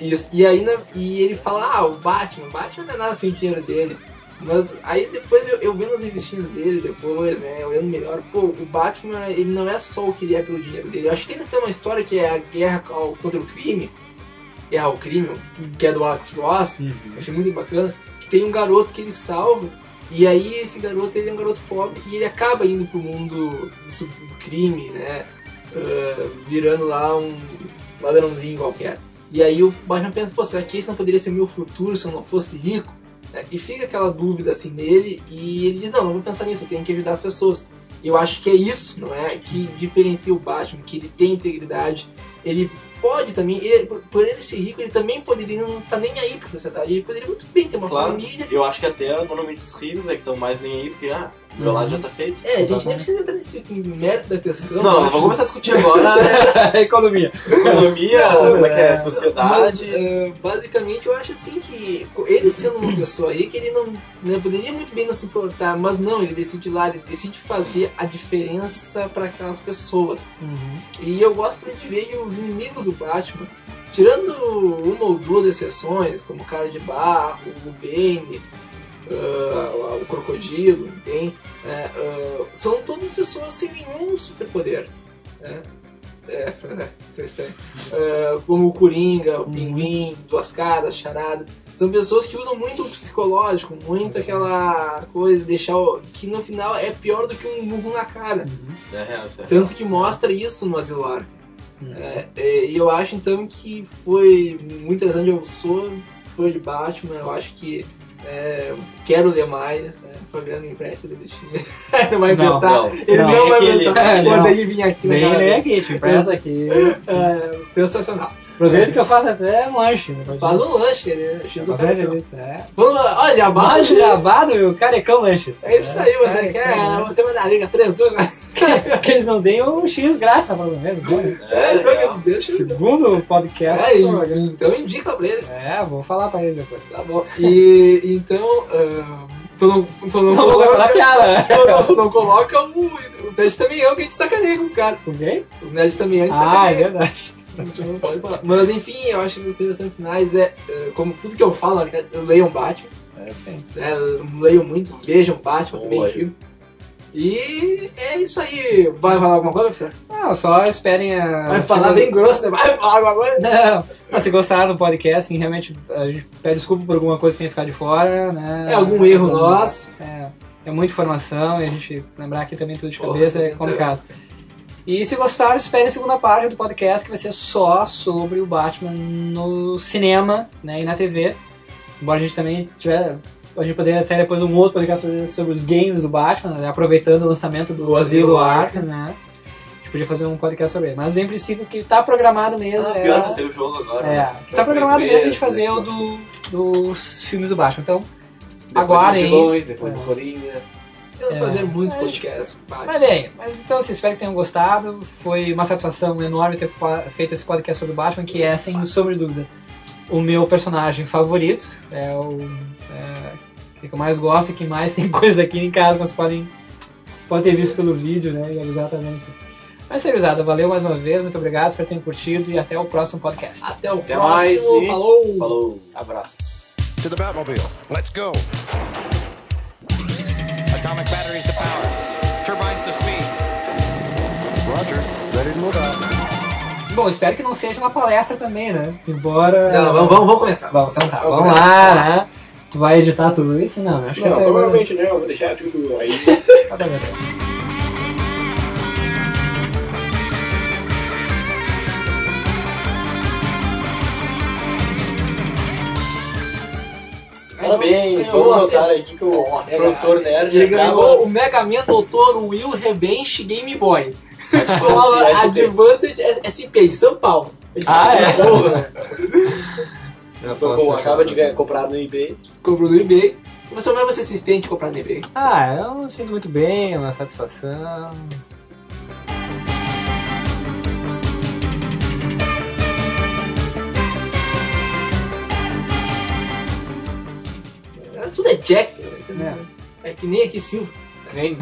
G: Isso. E aí né, e ele fala, ah, o Batman, o Batman não é nada sem o dinheiro dele. Mas aí depois eu, eu vendo as revistinhas dele depois, né, olhando melhor, pô, o Batman, ele não é só o que ele é pelo dinheiro dele. Eu acho que tem até uma história que é a guerra contra o crime, guerra ao crime, que é do Alex Ross,
C: Uhum.
G: achei muito bacana, que tem um garoto que ele salva, e aí esse garoto, ele é um garoto pobre, e ele acaba indo pro mundo do crime, né, ah, virando lá um ladrãozinho qualquer. E aí o Batman pensa, pô, será que esse não poderia ser o meu futuro se eu não fosse rico? Né? E fica aquela dúvida assim nele, e ele diz, não, não vou pensar nisso, eu tenho que ajudar as pessoas. Eu acho que é isso, não é? Que diferencia o Batman, que ele tem integridade, ele pode também, ele- por, ele ser rico, ele também poderia não estar nem aí pra sociedade, ele poderia muito bem ter uma
D: Claro.
G: família.
D: Eu acho que até normalmente os ricos é que estão mais nem aí, porque, ah, meu lado já tá feito.
G: É, a gente nem precisa entrar nesse mérito da questão.
D: Não, vamos começar a discutir agora
C: Economia.
D: economia,
G: Não,
D: como é que é,
G: Mas,
D: sociedade.
G: eh, basicamente, eu acho assim que ele sendo uma pessoa rica, ele não né, poderia muito bem não se importar, mas não, ele decide ir lá, ele decide fazer a diferença para aquelas pessoas.
C: Uhum.
G: E eu gosto de ver que os inimigos do Batman, tirando uma ou duas exceções, como o Cara de Barro, o Bane, ah, o Crocodilo, tem, né, ah, são todas pessoas sem nenhum superpoder. Né? É, é estranho. Ah, como o Coringa, o Pinguim, Duas Caras, Charada. São pessoas que usam muito o psicológico, muito aquela coisa, deixar o, que no final é pior do que um murro na cara.
D: É real, é real.
G: Tanto que mostra isso no Asilar. É, é, e eu acho então que foi muito interessante. Eu sou fã de Batman, eu acho que é, quero ler mais. Né? Fabiano empresta ele não vai
C: Não,
G: emprestar.
D: não.
G: ele
C: Não.
G: não vai
D: Aquele-
G: emprestar.
C: É,
G: Quando ele vir aqui no
C: Vem ler aqui, te empresta aqui.
G: É, sensacional.
C: Aproveita que eu faço até um lanche. Né,
G: Faz um lanche, ele é X
C: Fazer
G: Carecão.
C: é.
G: Vamos lá, olha, jabá.
C: Jabado, meu, carecão lanches.
G: É isso aí, você
C: Carecão
G: quer? ter uma na Liga 3, 2, né?
C: Que eles não deem o X graça, mais ou menos. né?
G: É, então
D: real.
G: que deixa.
C: Segundo podcast.
G: É, então indica pra eles.
C: É, vou falar pra eles depois.
G: Tá bom. E então. ah, tu não, tu não,
C: Não da piada, né?
G: Não, não, tu não coloca o, o Nerd também é que a gente sacaneia com os caras.
C: Com quem?
G: Os nerds também a gente
C: Ah, é
G: sacaneia.
C: verdade.
G: A gente não pode falar. Mas enfim, eu acho que as seleções finais é. ah, como tudo que eu falo, na verdade, leiam Batman.
C: É aí.
G: né, leiam muito, vejam Batman também, filme. E é isso aí. Vai falar alguma coisa, professor?
C: Não, só esperem a.
G: Vai falar bem grosso, né? Vai falar alguma coisa?
C: Não, mas se gostaram do podcast, assim, realmente a gente pede desculpa por alguma coisa sem ficar de fora, né?
G: É algum erro nosso.
C: É, é muita informação e a gente lembrar aqui também tudo de
G: Porra,
C: cabeça é
G: você
C: complicado. E se gostaram, esperem a segunda parte do podcast que vai ser só sobre o Batman no cinema né, e na TV. Embora a gente também tiver. A gente poderia até depois um outro podcast sobre, os games do Batman, né, aproveitando o lançamento do
G: O
C: Asilo Arkham, né? A gente podia fazer um podcast sobre ele. Mas em princípio o que está programado mesmo
B: Ah,
C: é.
B: pior, o jogo agora.
C: É,
B: né?
C: o que tá programado mesmo é a gente fazer o
B: três,
C: do, dos filmes do Batman. Então,
F: Depois
C: aguardem.
F: depois
C: É.
F: do Coringa.
G: Vamos
C: É.
G: fazer muitos
C: Mas-
G: podcasts.
C: Mas bem, mas então assim, espero que tenham gostado. Foi uma satisfação enorme ter feito esse podcast sobre o Batman, que é, sem sombra de dúvida, o meu personagem favorito. É o é, que eu mais gosto e que mais tem coisa aqui em casa, vocês podem, podem ter visto pelo vídeo, né? E avisar também. Mas seriosada, valeu mais uma vez, muito obrigado, espero que tenham curtido e até o próximo podcast.
G: Até o
F: Até
G: próximo.
F: mais e-
G: Falou!
B: Falou.
F: Abraços.
A: To the Batmobile. Let's go. Atomic batteries to power. Turbines to speed. Roger. Ready to move out.
C: Bom, espero que não seja uma palestra também, né? Embora.
G: Não, vamos, vamos, vamos começar.
C: Bom, então tá,
G: Vamos
C: vamos lá, né? Tu vai editar tudo isso? Não, acho que
E: Não,
C: essa é
E: provavelmente não, eu vou deixar tudo aí.
C: Tá bom, então.
B: Parabéns, vamos notar aqui que o professor Nerd
G: Ele
B: acaba...
G: ganhou o Mega Man Doutor Will Rebench Game Boy.
B: Assim,
G: Falava
B: SP.
G: Advanced SP de São Paulo.
C: Ah, é?
G: Porra, né?
B: Eu sou com- acaba de ganhar, comprar no eBay.
G: Comprou no eBay. Você como é que você se sente comprar no eBay?
C: Ah, eu me sinto muito bem, é uma satisfação.
G: Tudo é Jack, né? É que nem aqui Silva.
F: Nem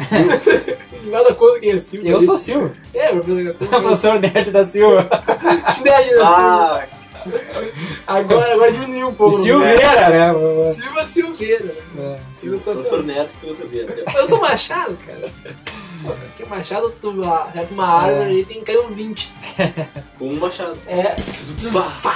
G: Nada contra quem é Silva.
C: Eu sou Silva,
G: É, meu professor.
C: professor Nerd da Silva.
G: Nerd da
B: Ah,
G: Silva. Agora, agora diminuiu um pouco.
C: Silveira, né?
G: Silva Silveira.
C: É.
G: Silva só
B: professor se você ver.
G: Eu sou Machado, cara. Porque Machado, tu tem uma árvore ali, tem que cair uns 20.
B: Com um machado.
G: É.
B: Pá.